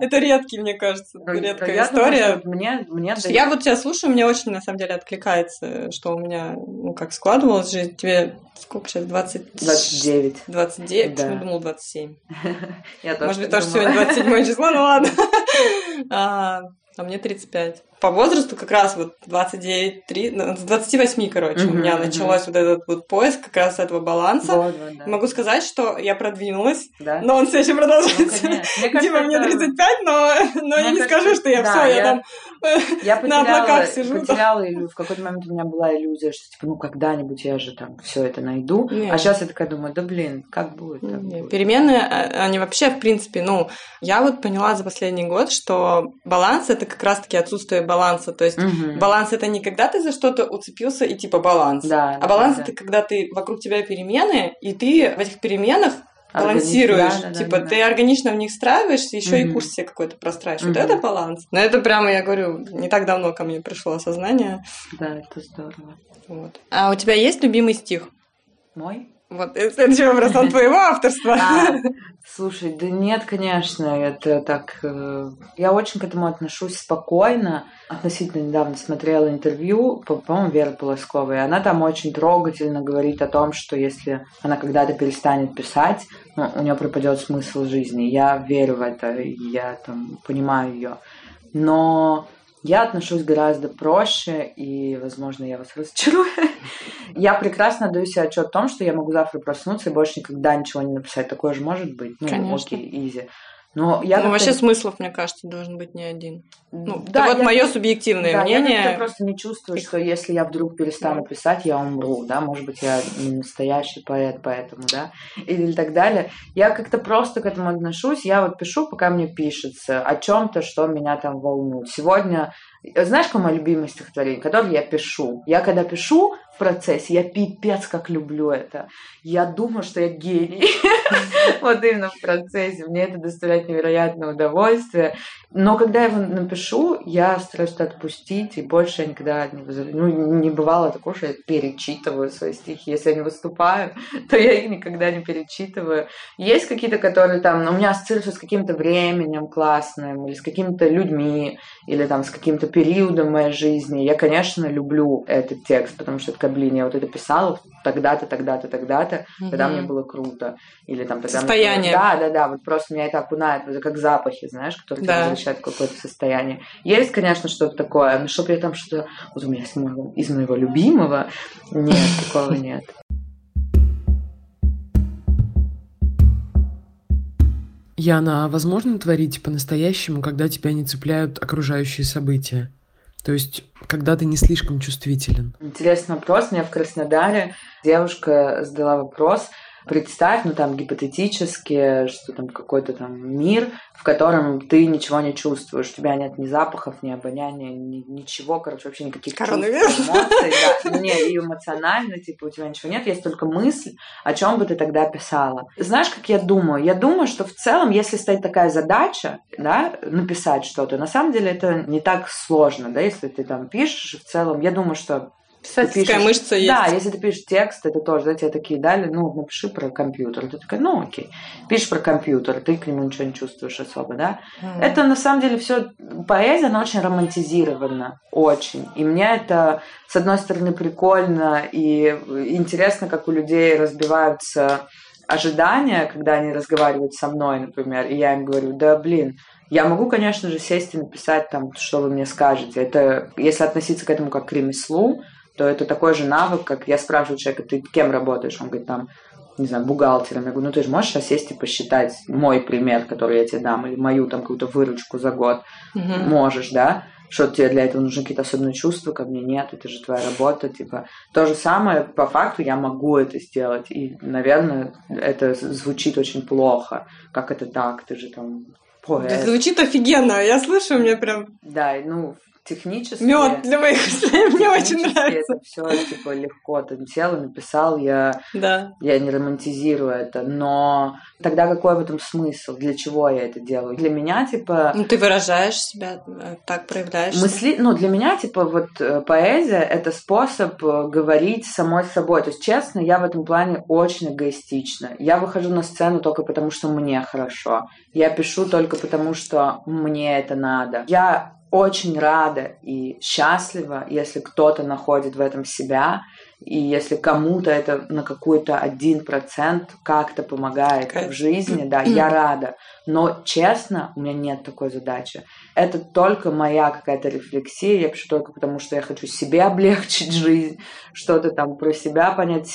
это редкий, мне кажется, редкая история. Мне, мне Я вот тебя слушаю, мне очень, на самом деле, откликается, что у меня, ну, как складывалось жизнь. Тебе сколько сейчас? 20... 29. 29? Да. Ну, думал, 27. Может быть, тоже сегодня 27 число, ну ладно. А, а мне 35 по возрасту как раз вот 29, 3, ну, с 28, короче, у меня началось вот этот вот поиск как раз этого баланса. Вот, вот, да. Могу сказать, что я продвинулась, да? но он все еще продолжается. Ну, типа мне 35, но, но я не кажется, скажу, что я да, все, я, я там я потеряла, на облаках сижу. потеряла иллюзию. В какой-то момент у меня была иллюзия, что типа, ну когда-нибудь я же там все это найду. Нет. А сейчас я такая думаю, да блин, как будет? Так будет. Перемены, а, они вообще, в принципе, ну, я вот поняла за последний год, что баланс это как раз-таки отсутствие баланса. То есть угу. баланс это не когда ты за что-то уцепился и типа баланс. Да, а баланс да, это когда ты вокруг тебя перемены, и ты в этих переменах балансируешь. Да, да, типа, да, ты органично в них встраиваешься, еще mm и курс себе какой-то простраиваешь. mm Вот это баланс. Но это прямо, я говорю, не так давно ко мне пришло осознание. Да, это здорово. Вот. А у тебя есть любимый стих? Мой? Вот, следующий вопрос, он твоего авторства. А, слушай, да нет, конечно, это так... Э, я очень к этому отношусь спокойно. Относительно недавно смотрела интервью, по-моему, Веры Полосковой, и она там очень трогательно говорит о том, что если она когда-то перестанет писать, ну, у нее пропадет смысл жизни. Я верю в это, я там понимаю ее. Но я отношусь гораздо проще, и, возможно, я вас разочарую. я прекрасно даю себе отчет о том, что я могу завтра проснуться и больше никогда ничего не написать. Такое же может быть. Ну, Конечно. окей, изи. Но я ну, вообще смыслов, мне кажется, должен быть не один. Ну, да, вот мое субъективное да, мнение. Я просто не чувствую, что если я вдруг перестану писать, я умру, да, может быть, я не настоящий поэт, поэтому, да, или так далее. Я как-то просто к этому отношусь. Я вот пишу, пока мне пишется о чем-то, что меня там волнует. Сегодня знаешь, какое мое любимое стихотворение, которое я пишу? Я когда пишу процессе, я пипец как люблю это. Я думаю, что я гений. Вот именно в процессе. Мне это доставляет невероятное удовольствие. Но когда я его напишу, я стараюсь это отпустить, и больше я никогда не, ну, не бывало такого, что я перечитываю свои стихи. Если я не выступаю, то я их никогда не перечитываю. Есть какие-то, которые там, ну, у меня ассоциируются с каким-то временем классным, или с какими-то людьми, или там с каким-то периодом моей жизни. Я, конечно, люблю этот текст, потому что это, блин, я вот это писала тогда-то, тогда-то, тогда-то, угу. тогда мне было круто. Или там тогда Состояние. Мне... Да, да, да, вот просто меня это окунает, это как запахи, знаешь, которые да. возвращают в какое-то состояние. Есть, конечно, что-то такое, но что при этом, что вот у меня из моего, из моего любимого, нет, такого нет. Яна, а возможно творить по-настоящему, когда тебя не цепляют окружающие события? То есть, когда ты не слишком чувствителен. Интересный вопрос. Мне в Краснодаре девушка задала вопрос, Представь, ну там гипотетически, что там какой-то там мир, в котором ты ничего не чувствуешь, у тебя нет ни запахов, ни обоняния, ни, ничего, короче, вообще никаких чувств, эмоций, да, ну, не, и эмоционально, типа, у тебя ничего нет, есть только мысль, о чем бы ты тогда писала. Знаешь, как я думаю? Я думаю, что в целом, если стоит такая задача, да, написать что-то, на самом деле это не так сложно, да, если ты там пишешь, в целом, я думаю, что Писательская пишешь, мышца есть. Да, если ты пишешь текст, это тоже, да, тебе такие дали, ну, напиши про компьютер. Ты такая, ну, окей. Пишешь про компьютер, ты к нему ничего не чувствуешь особо, да. Mm. Это, на самом деле, все поэзия, она очень романтизирована, очень. И мне это, с одной стороны, прикольно и интересно, как у людей разбиваются ожидания, когда они разговаривают со мной, например, и я им говорю, да, блин, я могу, конечно же, сесть и написать там, что вы мне скажете. Это, если относиться к этому как к ремеслу, то это такой же навык, как я спрашиваю человека, ты кем работаешь? Он говорит, там, не знаю, бухгалтером. Я говорю, ну ты же можешь сейчас сесть и посчитать мой пример, который я тебе дам, или мою там какую-то выручку за год. Угу. Можешь, да? Что тебе для этого нужны какие-то особенные чувства, ко мне нет, это же твоя работа, типа. То же самое, по факту, я могу это сделать. И, наверное, это звучит очень плохо. Как это так? Ты же там поэт. Это звучит офигенно. Я слышу, мне прям... Да, ну, технически... Мед для моих мне очень нравится. Это все типа легко ты сел и написал, я, да. я не романтизирую это, но тогда какой в этом смысл? Для чего я это делаю? Для меня, типа... Ну, ты выражаешь себя, э, так проявляешь. Мысли... Ну, для меня, типа, вот э, поэзия — это способ э, говорить самой собой. То есть, честно, я в этом плане очень эгоистична. Я выхожу на сцену только потому, что мне хорошо. Я пишу только потому, что мне это надо. Я очень рада и счастлива, если кто-то находит в этом себя, и если кому-то это на какой-то один процент как-то помогает Кайф. в жизни, да, я рада. Но честно, у меня нет такой задачи. Это только моя какая-то рефлексия. Я пишу только потому, что я хочу себе облегчить жизнь, что-то там про себя понять,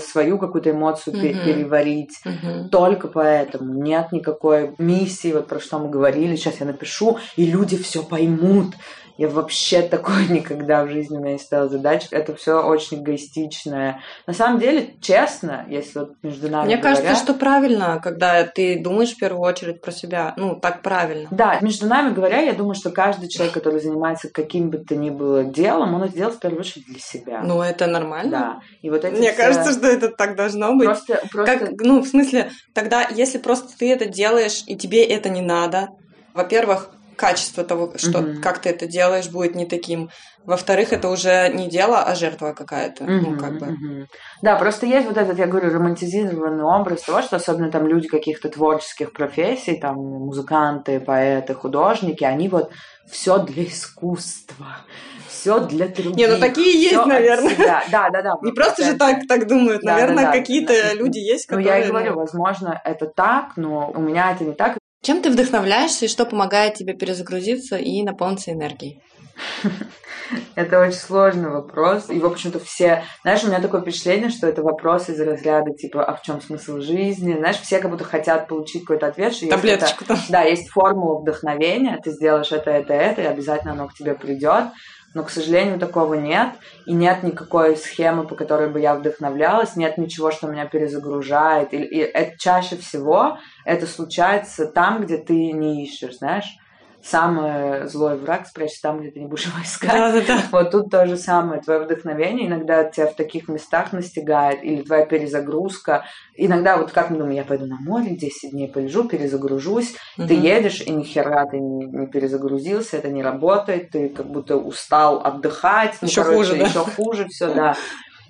свою какую-то эмоцию mm-hmm. переварить. Mm-hmm. Только поэтому нет никакой миссии, вот про что мы говорили. Сейчас я напишу, и люди все поймут. Я вообще такое никогда в жизни у меня не ставила задача. Это все очень эгоистичное. На самом деле, честно, если вот между нами Мне говоря, кажется, что правильно, когда ты думаешь в первую очередь про себя. Ну, так правильно. Да, между нами говоря, я думаю, что каждый человек, который занимается каким бы то ни было делом, он это делает в первую очередь для себя. Ну, это нормально. Да. И вот эти Мне все... кажется, что это так должно быть. Просто, просто... Как, ну, в смысле, тогда, если просто ты это делаешь, и тебе это не надо, во-первых, качество того, что mm-hmm. как ты это делаешь, будет не таким. Во-вторых, это уже не дело, а жертва какая-то. Mm-hmm. Ну, как бы. Mm-hmm. Да, просто есть вот этот, я говорю, романтизированный образ того, что особенно там люди каких-то творческих профессий, там музыканты, поэты, художники, они вот все для искусства все для других. Не, ну такие есть, наверное. Да, да, да. Не просто же так, так думают, наверное, какие-то люди есть, которые... Ну, я и говорю, возможно, это так, но у меня это не так, чем ты вдохновляешься и что помогает тебе перезагрузиться и наполниться энергией? Это очень сложный вопрос. Его почему-то все... Знаешь, у меня такое впечатление, что это вопрос из разряда, типа, а в чем смысл жизни? Знаешь, все как будто хотят получить какой-то ответ, что Таблеточку это... Да, есть формула вдохновения, ты сделаешь это, это, это, и обязательно оно к тебе придет но, к сожалению, такого нет, и нет никакой схемы, по которой бы я вдохновлялась, нет ничего, что меня перезагружает, и, и это чаще всего это случается там, где ты не ищешь, знаешь, самый злой враг спрячься там, где ты не будешь его искать. Да, да, да. Вот тут то же самое. Твое вдохновение иногда тебя в таких местах настигает, или твоя перезагрузка. Иногда вот как мы думаем, я пойду на море 10 дней полежу, перезагружусь. Угу. Ты едешь, и ни хера ты не, не перезагрузился, это не работает, ты как будто устал отдыхать. Еще ну, короче, хуже, да? Еще хуже все, да.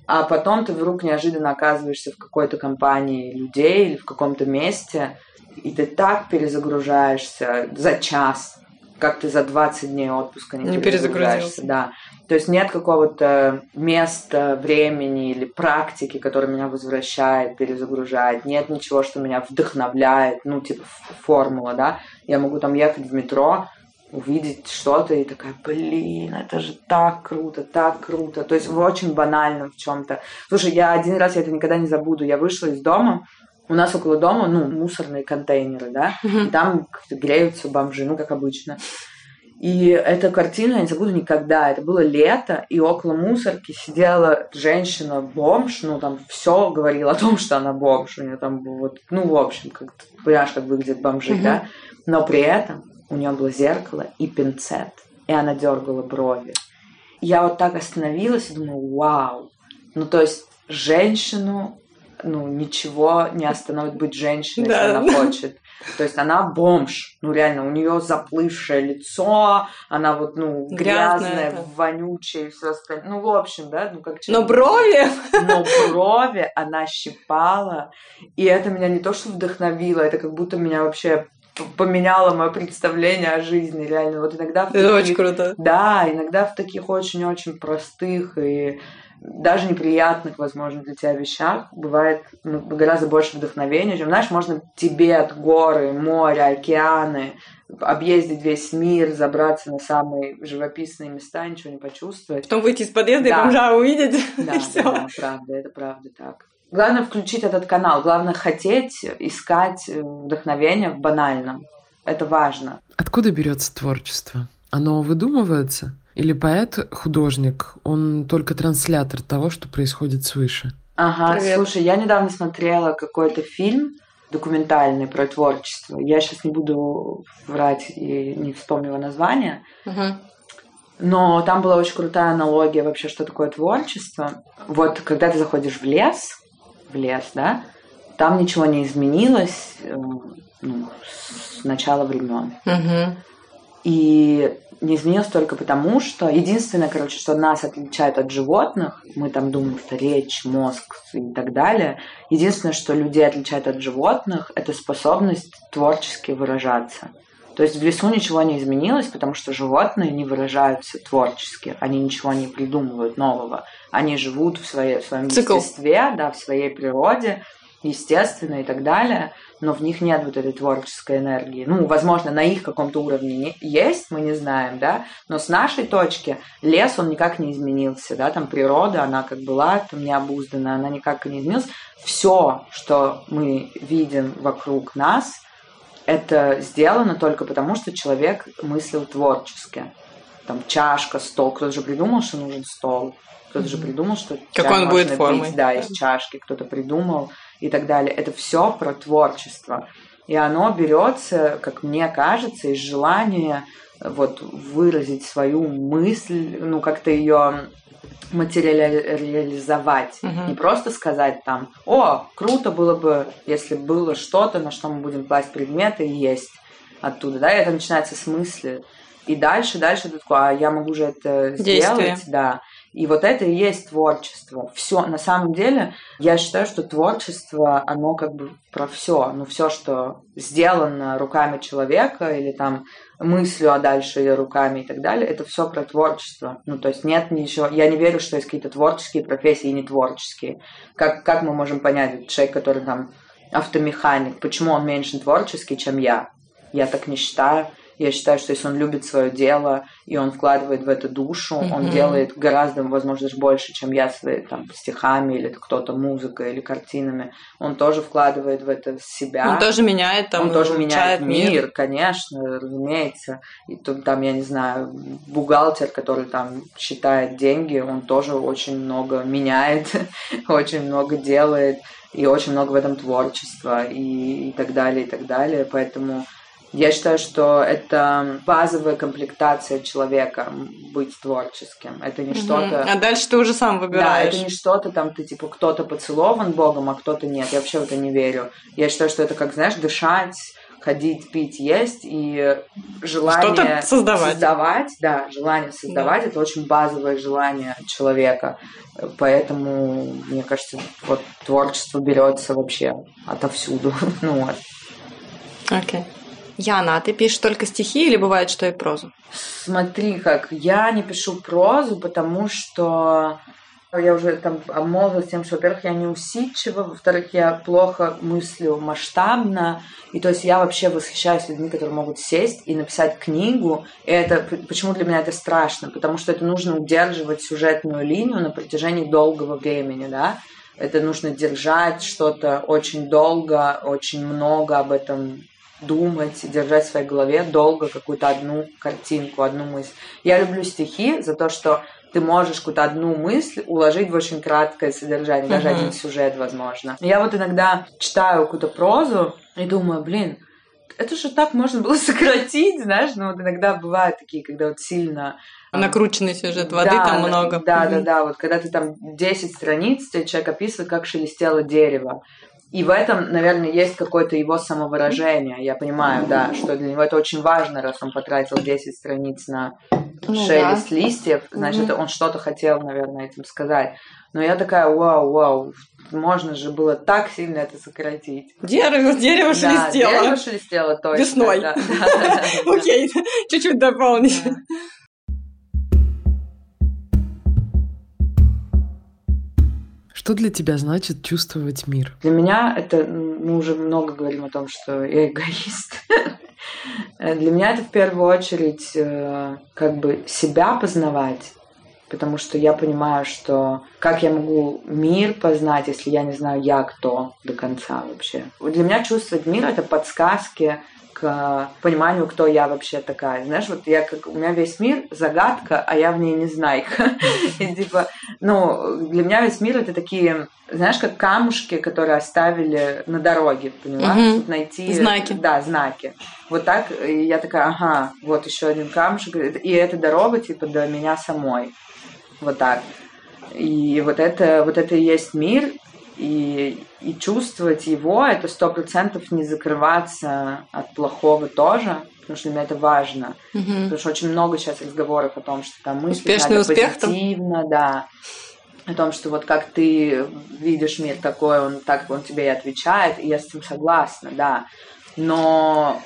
А потом ты вдруг неожиданно оказываешься в какой-то компании людей или в каком-то месте, и ты так перезагружаешься за час, как ты за 20 дней отпуска не, не перезагрузился. Да. То есть нет какого-то места, времени или практики, которая меня возвращает, перезагружает. Нет ничего, что меня вдохновляет, ну, типа формула, да. Я могу там ехать в метро, увидеть что-то и такая, блин, это же так круто, так круто. То есть в очень банальном в чем-то. Слушай, я один раз, я это никогда не забуду, я вышла из дома, у нас около дома, ну, мусорные контейнеры, да, и там греются бомжи, ну, как обычно. И эту картину я не забуду никогда. Это было лето, и около мусорки сидела женщина-бомж, ну, там все говорила о том, что она бомж. У нее там вот, ну, в общем, как понимаешь, как выглядят бомжи, да? Но при этом у нее было зеркало и пинцет, и она дергала брови. Я вот так остановилась и думаю, вау. Ну, то есть женщину ну, ничего не остановит быть женщиной, да. если она хочет. То есть она бомж. Ну, реально, у нее заплывшее лицо, она вот, ну, грязная, грязная вонючая и все остальное. Ну, в общем, да, ну, как Но брови! Но брови она щипала. И это меня не то, что вдохновило, это как будто меня вообще поменяло мое представление о жизни, реально. Вот иногда... В таких, это очень круто. Да, иногда в таких очень-очень простых и даже неприятных, возможно, для тебя вещах бывает ну, гораздо больше вдохновения, чем, знаешь, можно тебе от горы, моря, океаны, объездить весь мир, забраться на самые живописные места, ничего не почувствовать. Потом выйти из подъезда да. и бомжа увидеть. Да, да, да, правда, это правда так. Главное включить этот канал, главное хотеть искать э, вдохновение в банальном. Это важно. Откуда берется творчество? Оно выдумывается? Или поэт, художник, он только транслятор того, что происходит свыше? Ага, Привет. слушай, я недавно смотрела какой-то фильм документальный про творчество. Я сейчас не буду врать и не вспомню его название. Угу. Но там была очень крутая аналогия вообще, что такое творчество. Вот когда ты заходишь в лес, в лес, да, там ничего не изменилось э, ну, с начала времен. Угу. И не изменилось только потому, что единственное, короче, что нас отличает от животных, мы там думаем, что речь, мозг и так далее, единственное, что людей отличает от животных, это способность творчески выражаться. То есть в лесу ничего не изменилось, потому что животные не выражаются творчески, они ничего не придумывают нового. Они живут в, своей, в своем Цикл. естестве, да, в своей природе, естественно и так далее но в них нет вот этой творческой энергии. Ну, возможно, на их каком-то уровне не, есть, мы не знаем, да, но с нашей точки лес, он никак не изменился, да, там природа, она как была, там необузданная, она никак не изменилась. Все, что мы видим вокруг нас, это сделано только потому, что человек мыслил творчески. Там чашка, стол, кто-то же придумал, что нужен стол, кто-то же придумал, что как он будет формой. Да, из чашки, кто-то придумал и так далее. Это все про творчество. И оно берется, как мне кажется, из желания вот выразить свою мысль, ну как-то ее материализовать. Uh-huh. Не просто сказать там, о, круто было бы, если было что-то, на что мы будем класть предметы и есть оттуда. Да, и это начинается с мысли. И дальше, дальше ты такой, а я могу же это Действие. сделать, да. И вот это и есть творчество. Все, на самом деле, я считаю, что творчество, оно как бы про все. Ну, все, что сделано руками человека или там мыслью, а дальше или руками и так далее, это все про творчество. Ну, то есть нет ничего... Я не верю, что есть какие-то творческие профессии и не творческие. Как, как мы можем понять, человек, который там автомеханик, почему он меньше творческий, чем я? Я так не считаю. Я считаю, что если он любит свое дело и он вкладывает в это душу, mm-hmm. он делает гораздо, возможно, больше, чем я своими там, стихами или кто-то музыкой или картинами. Он тоже вкладывает в это себя. Он тоже меняет там, Он тоже меняет мир, мир, конечно, разумеется. И тут там, я не знаю, бухгалтер, который там считает деньги, он тоже очень много меняет, очень много делает и очень много в этом творчества и, и так далее, и так далее. Поэтому я считаю, что это базовая комплектация человека быть творческим. Это не угу. что-то. А дальше ты уже сам выбираешь. Да, это не что-то там, ты типа кто-то поцелован Богом, а кто-то нет. Я вообще в это не верю. Я считаю, что это как, знаешь, дышать, ходить, пить, есть и желание создавать. создавать, да, желание создавать да. это очень базовое желание человека. Поэтому, мне кажется, вот творчество берется вообще отовсюду. ну вот. Окей. Okay. Яна, а ты пишешь только стихи или бывает, что и прозу? Смотри, как я не пишу прозу, потому что я уже там обмолвилась тем, что, во-первых, я не усидчива, во-вторых, я плохо мыслю масштабно, и то есть я вообще восхищаюсь людьми, которые могут сесть и написать книгу, и это, почему для меня это страшно? Потому что это нужно удерживать сюжетную линию на протяжении долгого времени, да, это нужно держать что-то очень долго, очень много об этом думать, держать в своей голове долго какую-то одну картинку, одну мысль. Я люблю стихи за то, что ты можешь какую-то одну мысль уложить в очень краткое содержание, даже uh-huh. один сюжет, возможно. Я вот иногда читаю какую-то прозу и думаю, блин, это же так можно было сократить, знаешь, ну вот иногда бывают такие, когда вот сильно Накрученный сюжет, воды да, там много. Да, да, да, вот когда ты там 10 страниц, тебе человек описывает, как шелестело дерево. И в этом, наверное, есть какое-то его самовыражение. Я понимаю, да, что для него это очень важно, раз он потратил 10 страниц на ну, шелест да. листьев, значит, mm-hmm. он что-то хотел, наверное, этим сказать. Но я такая, вау, вау, можно же было так сильно это сократить. Дерево, дерево да, шелестело. дерево шелестело точно. Весной. Окей, чуть-чуть дополнить. Что для тебя значит чувствовать мир? Для меня это, мы уже много говорим о том, что я эгоист. Для меня это в первую очередь э, как бы себя познавать, потому что я понимаю, что как я могу мир познать, если я не знаю я кто до конца вообще. Для меня чувствовать мир это подсказки, к пониманию, кто я вообще такая. Знаешь, вот я как у меня весь мир загадка, а я в ней не знаю. И типа, ну, для меня весь мир это такие, знаешь, как камушки, которые оставили на дороге, понимаешь? Угу. Найти знаки. Да, знаки. Вот так и я такая, ага, вот еще один камушек, и эта дорога типа до меня самой. Вот так. И вот это, вот это и есть мир, и, и чувствовать его, это сто процентов не закрываться от плохого тоже, потому что для меня это важно. Угу. Потому что очень много сейчас разговоров о том, что там мысли Успешный надо успех позитивно, там? да. О том, что вот как ты видишь мир такой, он так он тебе и отвечает, и я с этим согласна, да но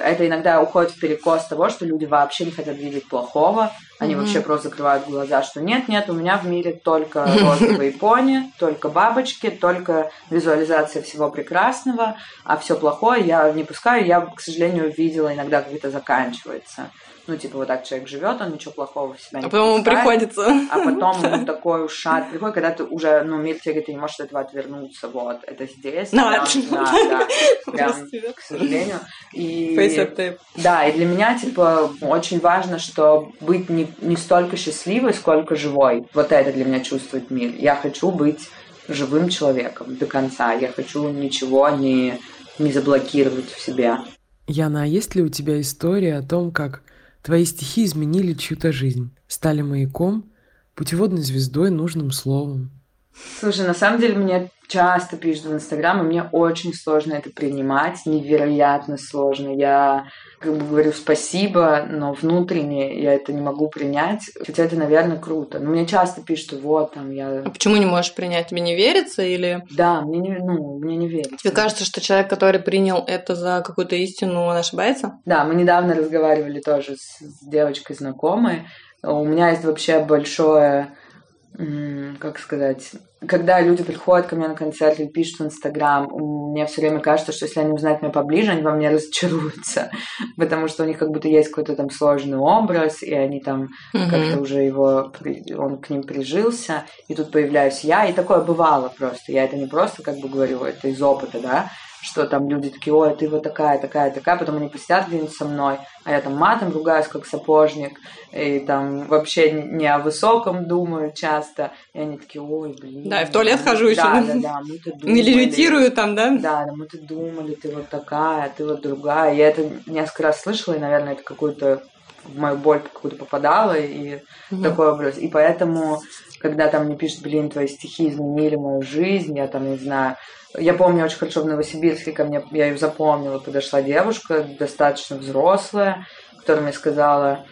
это иногда уходит в перекос того, что люди вообще не хотят видеть плохого, они mm-hmm. вообще просто закрывают глаза, что нет, нет, у меня в мире только розовые пони, только бабочки, только визуализация всего прекрасного, а все плохое я не пускаю, я, к сожалению, видела иногда, как это заканчивается ну, типа, вот так человек живет, он ничего плохого в себя не А потом ему приходится. А потом ему такой ушат приходит, когда ты уже, ну, мир тебе говорит, ты не можешь от этого отвернуться, вот, это здесь. Ну, да, да, прям, к сожалению. И, да, и для меня, типа, очень важно, что быть не, не столько счастливой, сколько живой. Вот это для меня чувствует мир. Я хочу быть живым человеком до конца. Я хочу ничего не, не заблокировать в себе. Яна, а есть ли у тебя история о том, как Твои стихи изменили чью-то жизнь, стали маяком, путеводной звездой, нужным словом. Слушай, на самом деле мне часто пишут в Инстаграм, и мне очень сложно это принимать, невероятно сложно. Я как бы говорю спасибо, но внутренне я это не могу принять, хотя это, наверное, круто. Но мне часто пишут, что вот там я... А почему не можешь принять? Тебе не верится или... Да, мне не, ну, мне не верится. Тебе кажется, что человек, который принял это за какую-то истину, он ошибается? Да, мы недавно разговаривали тоже с, с девочкой знакомой. У меня есть вообще большое как сказать, когда люди приходят ко мне на концерт или пишут в Инстаграм, мне все время кажется, что если они узнают меня поближе, они во мне разочаруются, потому что у них как будто есть какой-то там сложный образ, и они там mm-hmm. как-то уже его, он к ним прижился, и тут появляюсь я, и такое бывало просто, я это не просто как бы говорю, это из опыта, да, что там люди такие, ой, ты вот такая, такая, такая, потом они посидят где-нибудь со мной, а я там матом ругаюсь, как сапожник, и там вообще не о высоком думаю часто, и они такие, ой, блин. Да, и в туалет да, хожу еще. Да, да, да, мы-то думали. Не левитирую там, да? Да, да, мы-то думали, ты вот такая, ты вот другая. Я это несколько раз слышала, и, наверное, это какую-то в мою боль какую-то попадала, и угу. такой образ. И поэтому, когда там мне пишут, блин, твои стихи изменили мою жизнь, я там, не знаю, я помню очень хорошо в Новосибирске ко мне, я ее запомнила, подошла девушка, достаточно взрослая, которая мне сказала,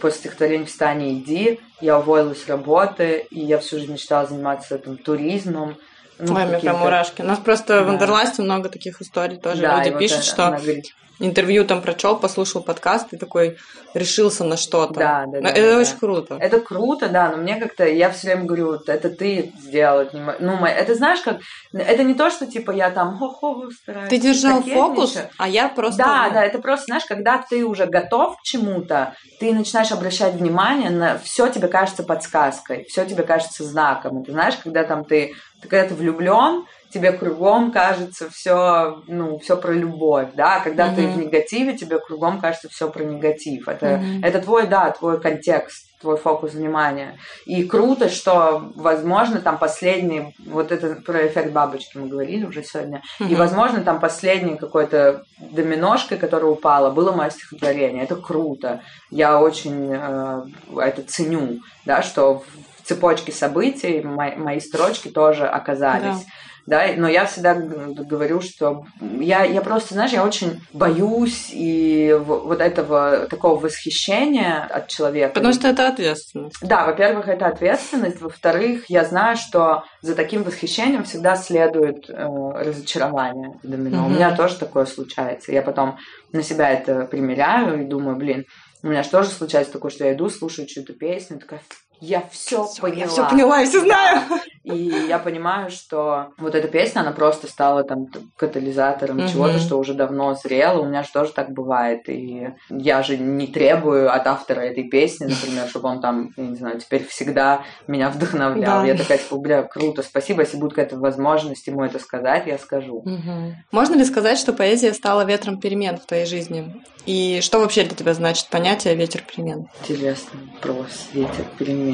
после стихотворения «Встань и иди», я уволилась с работы, и я всю жизнь мечтала заниматься там, туризмом, ну, Ой, мне прям мурашки. У нас просто да. в Андерласте много таких историй тоже. Да, Люди пишут, вот что говорит... интервью там прочел, послушал подкаст и такой решился на что-то. Да, да, да. Это да, очень круто. Это круто, да, но мне как-то, я все время говорю, это ты сделать не Ну, это знаешь как, это не то, что типа я там хо-хо стараюсь. Ты держал фокус, а я просто... Да, да, это просто, знаешь, когда ты уже готов к чему-то, ты начинаешь обращать внимание на все тебе кажется подсказкой, все тебе кажется знаком. Ты знаешь, когда там ты, ты когда ты влюблен, тебе кругом кажется все, ну, все про любовь, да, когда mm-hmm. ты в негативе, тебе кругом кажется все про негатив. Это, mm-hmm. это твой, да, твой контекст твой фокус внимания. И круто, что, возможно, там последний, вот это про эффект бабочки мы говорили уже сегодня, mm-hmm. и, возможно, там последней какой-то доминошкой, которая упала, было мое стихотворение. Это круто. Я очень э, это ценю, да, что в цепочке событий мои, мои строчки тоже оказались. Да да, но я всегда говорю, что я, я просто, знаешь, я очень боюсь и вот этого такого восхищения от человека. Потому что это ответственность. Да, во-первых, это ответственность, во-вторых, я знаю, что за таким восхищением всегда следует э, разочарование домино. Угу. У меня тоже такое случается. Я потом на себя это примеряю и думаю, блин, у меня же тоже случается такое, что я иду, слушаю чью-то песню, такая, я все поняла. Я все поняла, я все знаю. И я понимаю, что вот эта песня, она просто стала там катализатором mm-hmm. чего-то, что уже давно зрело. У меня же тоже так бывает. И я же не требую от автора этой песни, например, чтобы он там, я не знаю, теперь всегда меня вдохновлял. Да. Я такая, типа, бля, круто, спасибо. Если будет какая-то возможность ему это сказать, я скажу. Mm-hmm. Можно ли сказать, что поэзия стала ветром перемен в твоей жизни? И что вообще для тебя значит понятие ветер перемен? Интересный вопрос, ветер перемен.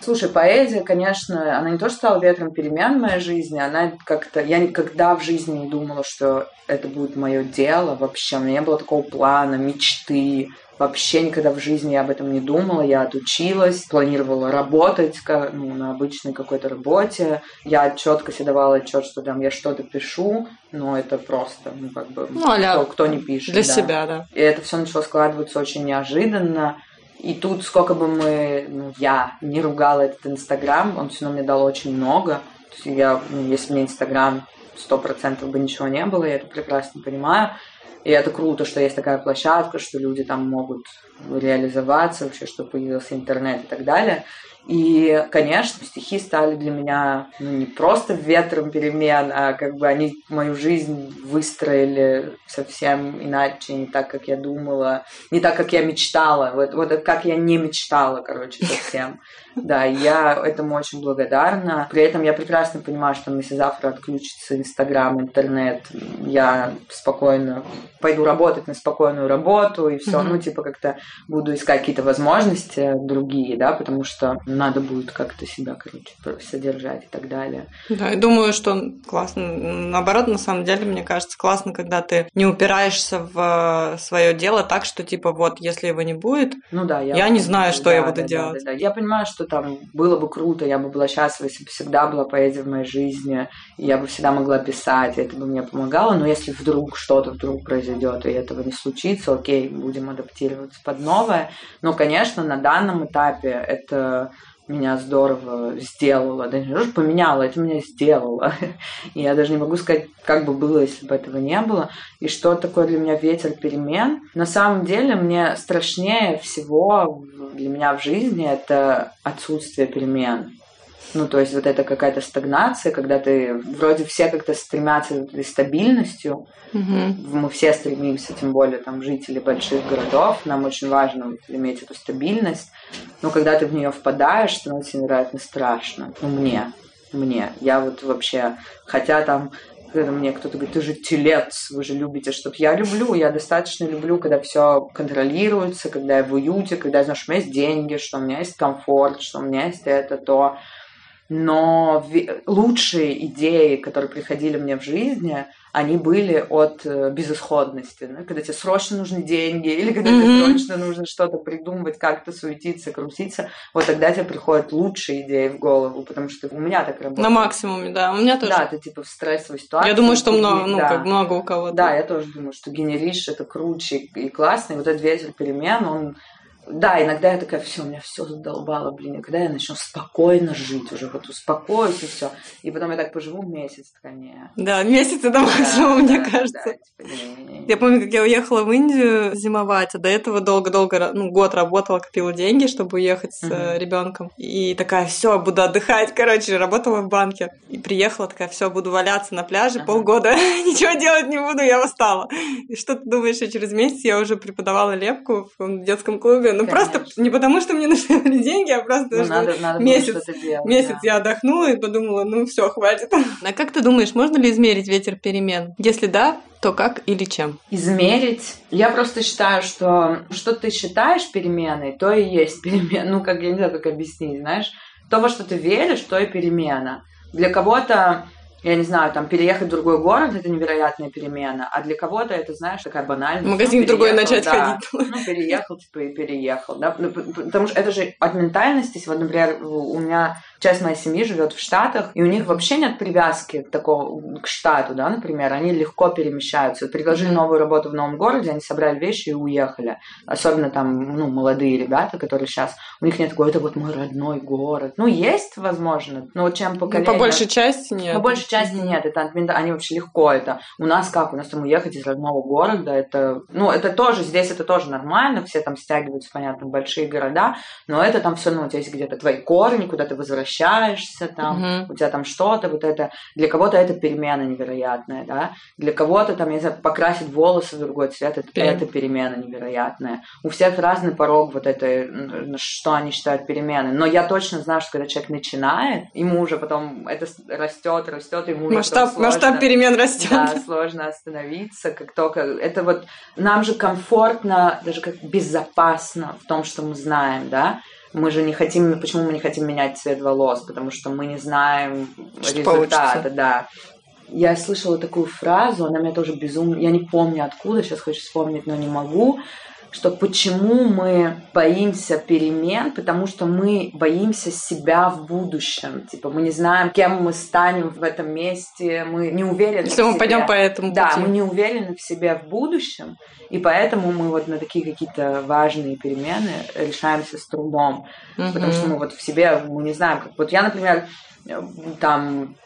Слушай, поэзия, конечно, она не то, что стала ветром перемен в моей жизни, она как-то... Я никогда в жизни не думала, что это будет мое дело вообще. У меня не было такого плана, мечты. Вообще никогда в жизни я об этом не думала. Я отучилась, планировала работать ну, на обычной какой-то работе. Я четко себе давала отчет, что там я что-то пишу, но это просто, ну, как бы, ну, кто, кто не пишет. Для да. себя, да. И это все начало складываться очень неожиданно. И тут, сколько бы мы, ну, я не ругала этот Инстаграм, он все равно мне дал очень много. То есть я, ну, если мне Инстаграм сто процентов бы ничего не было, я это прекрасно понимаю. И это круто, что есть такая площадка, что люди там могут реализоваться, вообще, что появился интернет и так далее. И, конечно, стихи стали для меня ну, не просто ветром перемен, а как бы они мою жизнь выстроили совсем иначе, не так, как я думала, не так, как я мечтала. Вот, вот как я не мечтала, короче, совсем. Да, я этому очень благодарна. При этом я прекрасно понимаю, что если завтра отключится Инстаграм, интернет, я спокойно пойду работать на спокойную работу и все, mm-hmm. ну, типа, как-то буду искать какие-то возможности другие, да, потому что надо будет как-то себя, короче, содержать и так далее. Да, и думаю, что классно. Наоборот, на самом деле, мне кажется, классно, когда ты не упираешься в свое дело так, что, типа, вот, если его не будет, ну да, я, я не знаю, что да, я буду да, делать. Да, да, да. Я понимаю, что там было бы круто, я бы была счастлива, если бы всегда была поэзия в моей жизни, и я бы всегда могла писать, и это бы мне помогало, но если вдруг что-то вдруг произойдет, и этого не случится, окей, будем адаптироваться под новое. Но, конечно, на данном этапе это меня здорово сделало, да не то, поменяло, это меня сделало. И я даже не могу сказать, как бы было, если бы этого не было. И что такое для меня ветер перемен? На самом деле мне страшнее всего для меня в жизни это отсутствие перемен. Ну, то есть вот это какая-то стагнация, когда ты вроде все как-то стремятся к этой стабильностью. Mm-hmm. Мы все стремимся, тем более там жители больших городов. Нам очень важно иметь эту стабильность. Но когда ты в нее впадаешь, становится невероятно страшно. Ну, мне. Мне. Я вот вообще, хотя там когда мне кто-то говорит, ты же телец, вы же любите, что я люблю, я достаточно люблю, когда все контролируется, когда я в уюте, когда я знаю, что у меня есть деньги, что у меня есть комфорт, что у меня есть это, то но лучшие идеи, которые приходили мне в жизни, они были от э, безысходности. Да? Когда тебе срочно нужны деньги, или когда mm-hmm. тебе срочно нужно что-то придумывать, как-то суетиться, крутиться, вот тогда тебе приходят лучшие идеи в голову, потому что у меня так работает. На максимуме, да. У меня тоже. Да, ты типа в стрессовой ситуации. Я думаю, что много, ну, да. как много у кого-то. Да, я тоже думаю, что генеришь это круче и классно. И вот этот ветер перемен, он да, иногда я такая, все, меня все задолбало, блин, и когда я начну спокойно жить, уже вот успокоюсь и все. И потом я так поживу месяц, такая, не. Да, месяц это максимум, да, мне да, кажется. Да, типа, не, не, не. Я помню, как я уехала в Индию зимовать, а до этого долго-долго, ну, год работала, копила деньги, чтобы уехать с uh-huh. ребенком. И такая, все, буду отдыхать, короче, работала в банке. И приехала такая, все, буду валяться на пляже uh-huh. полгода, ничего делать не буду, я устала. И что ты думаешь, что через месяц я уже преподавала лепку в детском клубе, ну просто не потому, что мне нужны были деньги, а просто ну, надо, надо месяц, делать, месяц да. я отдохнула и подумала, ну все, хватит. А как ты думаешь, можно ли измерить ветер перемен? Если да, то как или чем? Измерить. Я просто считаю, что что ты считаешь переменой, то и есть перемена. Ну, как я не знаю, как объяснить, знаешь. То, во что ты веришь, то и перемена. Для кого-то я не знаю, там, переехать в другой город – это невероятная перемена, а для кого-то это, знаешь, такая банальность. В магазин ну, другой начать да, ходить. Ну, переехал, типа, и переехал, да, ну, потому что это же от ментальности, вот, например, у меня часть моей семьи живет в Штатах, и у них вообще нет привязки к такому, к штату, да, например, они легко перемещаются. Предложили новую работу в новом городе, они собрали вещи и уехали. Особенно там, ну, молодые ребята, которые сейчас, у них нет такого, это вот мой родной город. Ну, есть, возможно, но чем поколение... Ну, по большей части нет. По большей части нет, это они вообще легко это. У нас как? У нас там уехать из родного города, это, ну, это тоже, здесь это тоже нормально, все там стягиваются, понятно, в большие города, но это там все равно у тебя есть где-то твои корни, куда ты возвращаешься там, угу. у тебя там что-то, вот это, для кого-то это перемена невероятная, да, для кого-то там, я не знаю, покрасить волосы в другой цвет, это, это перемена невероятная. У всех разный порог вот это, что они считают переменой, но я точно знаю, что когда человек начинает, ему уже потом это растет, растет, ему масштаб, сложно, масштаб перемен растет. Да, сложно остановиться, как только, это вот, нам же комфортно, даже как безопасно в том, что мы знаем, да, мы же не хотим, почему мы не хотим менять цвет волос? Потому что мы не знаем что результата, получится. да. Я слышала такую фразу, она меня тоже безумно, я не помню откуда, сейчас хочу вспомнить, но не могу, что почему мы боимся перемен, потому что мы боимся себя в будущем. Типа мы не знаем, кем мы станем в этом месте, мы не уверены Если мы пойдем по этому Да, мы не уверены в себе в будущем, и поэтому мы вот на такие какие-то важные перемены решаемся с трудом, угу. потому что мы вот в себе, мы не знаем, как вот я, например, там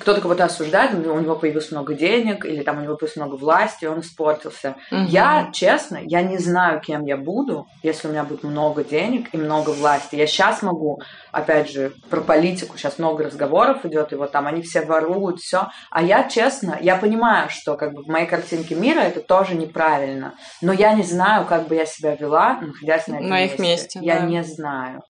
кто-то кого-то осуждает, у него появилось много денег, или там у него появилось много власти, он испортился. Угу. Я, честно, я не знаю, кем я буду, если у меня будет много денег и много власти. Я сейчас могу, опять же, про политику, сейчас много разговоров идет, и вот там они все воруют, все. А я, честно, я понимаю, что как бы в моей картинке мира это тоже неправильно, но я не знаю, как бы я себя вела, находясь на этом на месте. их месте. Я да. не знаю.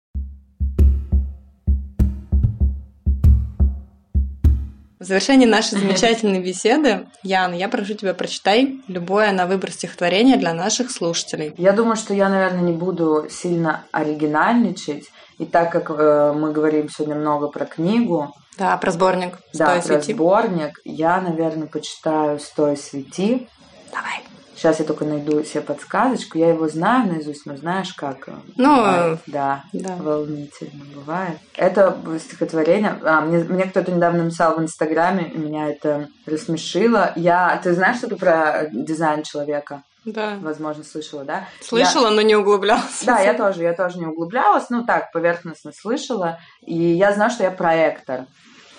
В завершении нашей замечательной беседы, Яна, я прошу тебя, прочитай любое на выбор стихотворение для наших слушателей. Я думаю, что я, наверное, не буду сильно оригинальничать. И так как э, мы говорим сегодня много про книгу, да, про сборник «Стой, да, про сборник, я, наверное, почитаю «Стой, свети». Давай. Сейчас я только найду себе подсказочку. Я его знаю наизусть, но знаешь, как? Ну, бывает. да, да, волнительно бывает. Это стихотворение. А, мне, мне кто-то недавно написал в Инстаграме, меня это рассмешило. Я, ты знаешь что-то про дизайн человека? Да. Возможно, слышала, да? Слышала, я... но не углублялась. Да, я тоже, я тоже не углублялась. Ну, так, поверхностно слышала. И я знаю, что я проектор.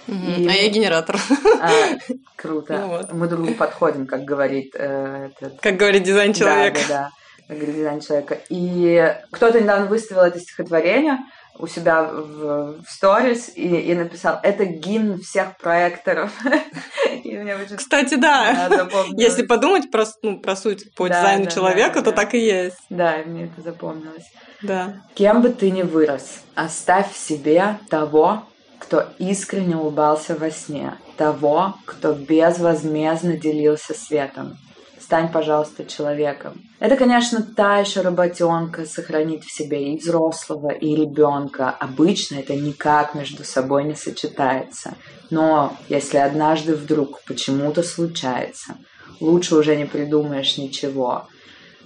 И... А я генератор. А, круто. Ну, вот. Мы другу подходим, как говорит э, этот... Как говорит дизайн человека. Да, да, да. Как говорит дизайн человека. И кто-то недавно выставил это стихотворение у себя в, в сторис и, и написал «Это гимн всех проекторов». Кстати, да. Если подумать про, ну, про суть по да, дизайну да, человека, да, то так и есть. Да, мне это запомнилось. Да. Кем бы ты ни вырос, оставь в себе того, кто искренне улыбался во сне, того, кто безвозмездно делился светом. Стань, пожалуйста, человеком. Это, конечно, та еще работенка сохранить в себе и взрослого, и ребенка. Обычно это никак между собой не сочетается. Но если однажды вдруг почему-то случается, лучше уже не придумаешь ничего.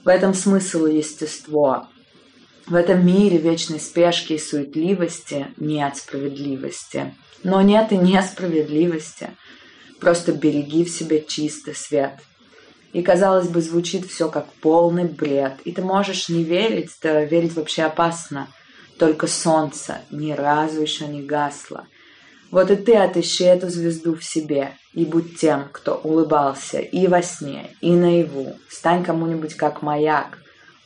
В этом смысл естество. В этом мире вечной спешки и суетливости нет справедливости. Но нет и несправедливости. Просто береги в себе чистый свет. И, казалось бы, звучит все как полный бред. И ты можешь не верить, да верить вообще опасно. Только солнце ни разу еще не гасло. Вот и ты отыщи эту звезду в себе, и будь тем, кто улыбался и во сне, и наяву. Стань кому-нибудь как маяк,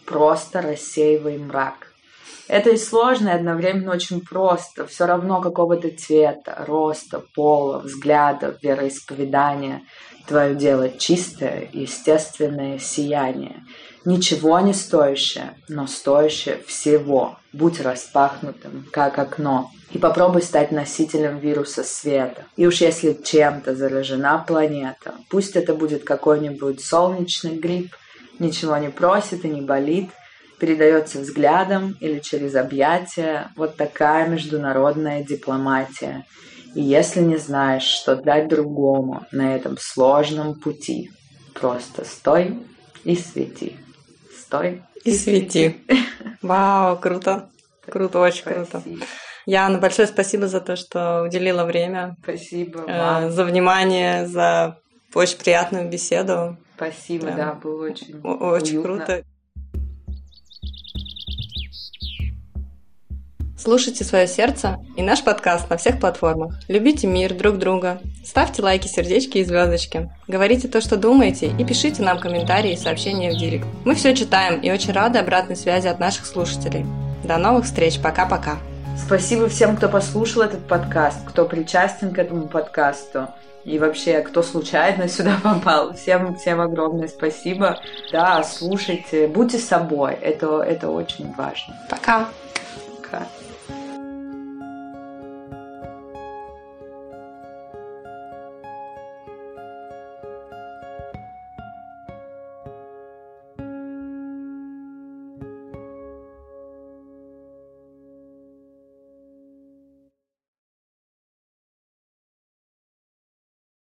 просто рассеивай мрак. Это и сложно, и одновременно очень просто. Все равно какого-то цвета, роста, пола, взгляда, вероисповедания. Твое дело чистое, естественное сияние. Ничего не стоящее, но стоящее всего. Будь распахнутым, как окно. И попробуй стать носителем вируса света. И уж если чем-то заражена планета, пусть это будет какой-нибудь солнечный грипп, ничего не просит и не болит, передается взглядом или через объятия. Вот такая международная дипломатия. И если не знаешь, что дать другому на этом сложном пути, просто стой и свети стой. И, и свети. Вау, круто. Круто, очень спасибо. круто. Яна, большое спасибо за то, что уделила время. Спасибо э. За внимание, за очень приятную беседу. Спасибо, да, да было очень Очень уютно. круто. Слушайте свое сердце и наш подкаст на всех платформах. Любите мир, друг друга. Ставьте лайки, сердечки и звездочки. Говорите то, что думаете, и пишите нам комментарии и сообщения в директ. Мы все читаем и очень рады обратной связи от наших слушателей. До новых встреч. Пока-пока. Спасибо всем, кто послушал этот подкаст, кто причастен к этому подкасту. И вообще, кто случайно сюда попал, всем, всем огромное спасибо. Да, слушайте, будьте собой, это, это очень важно. Пока.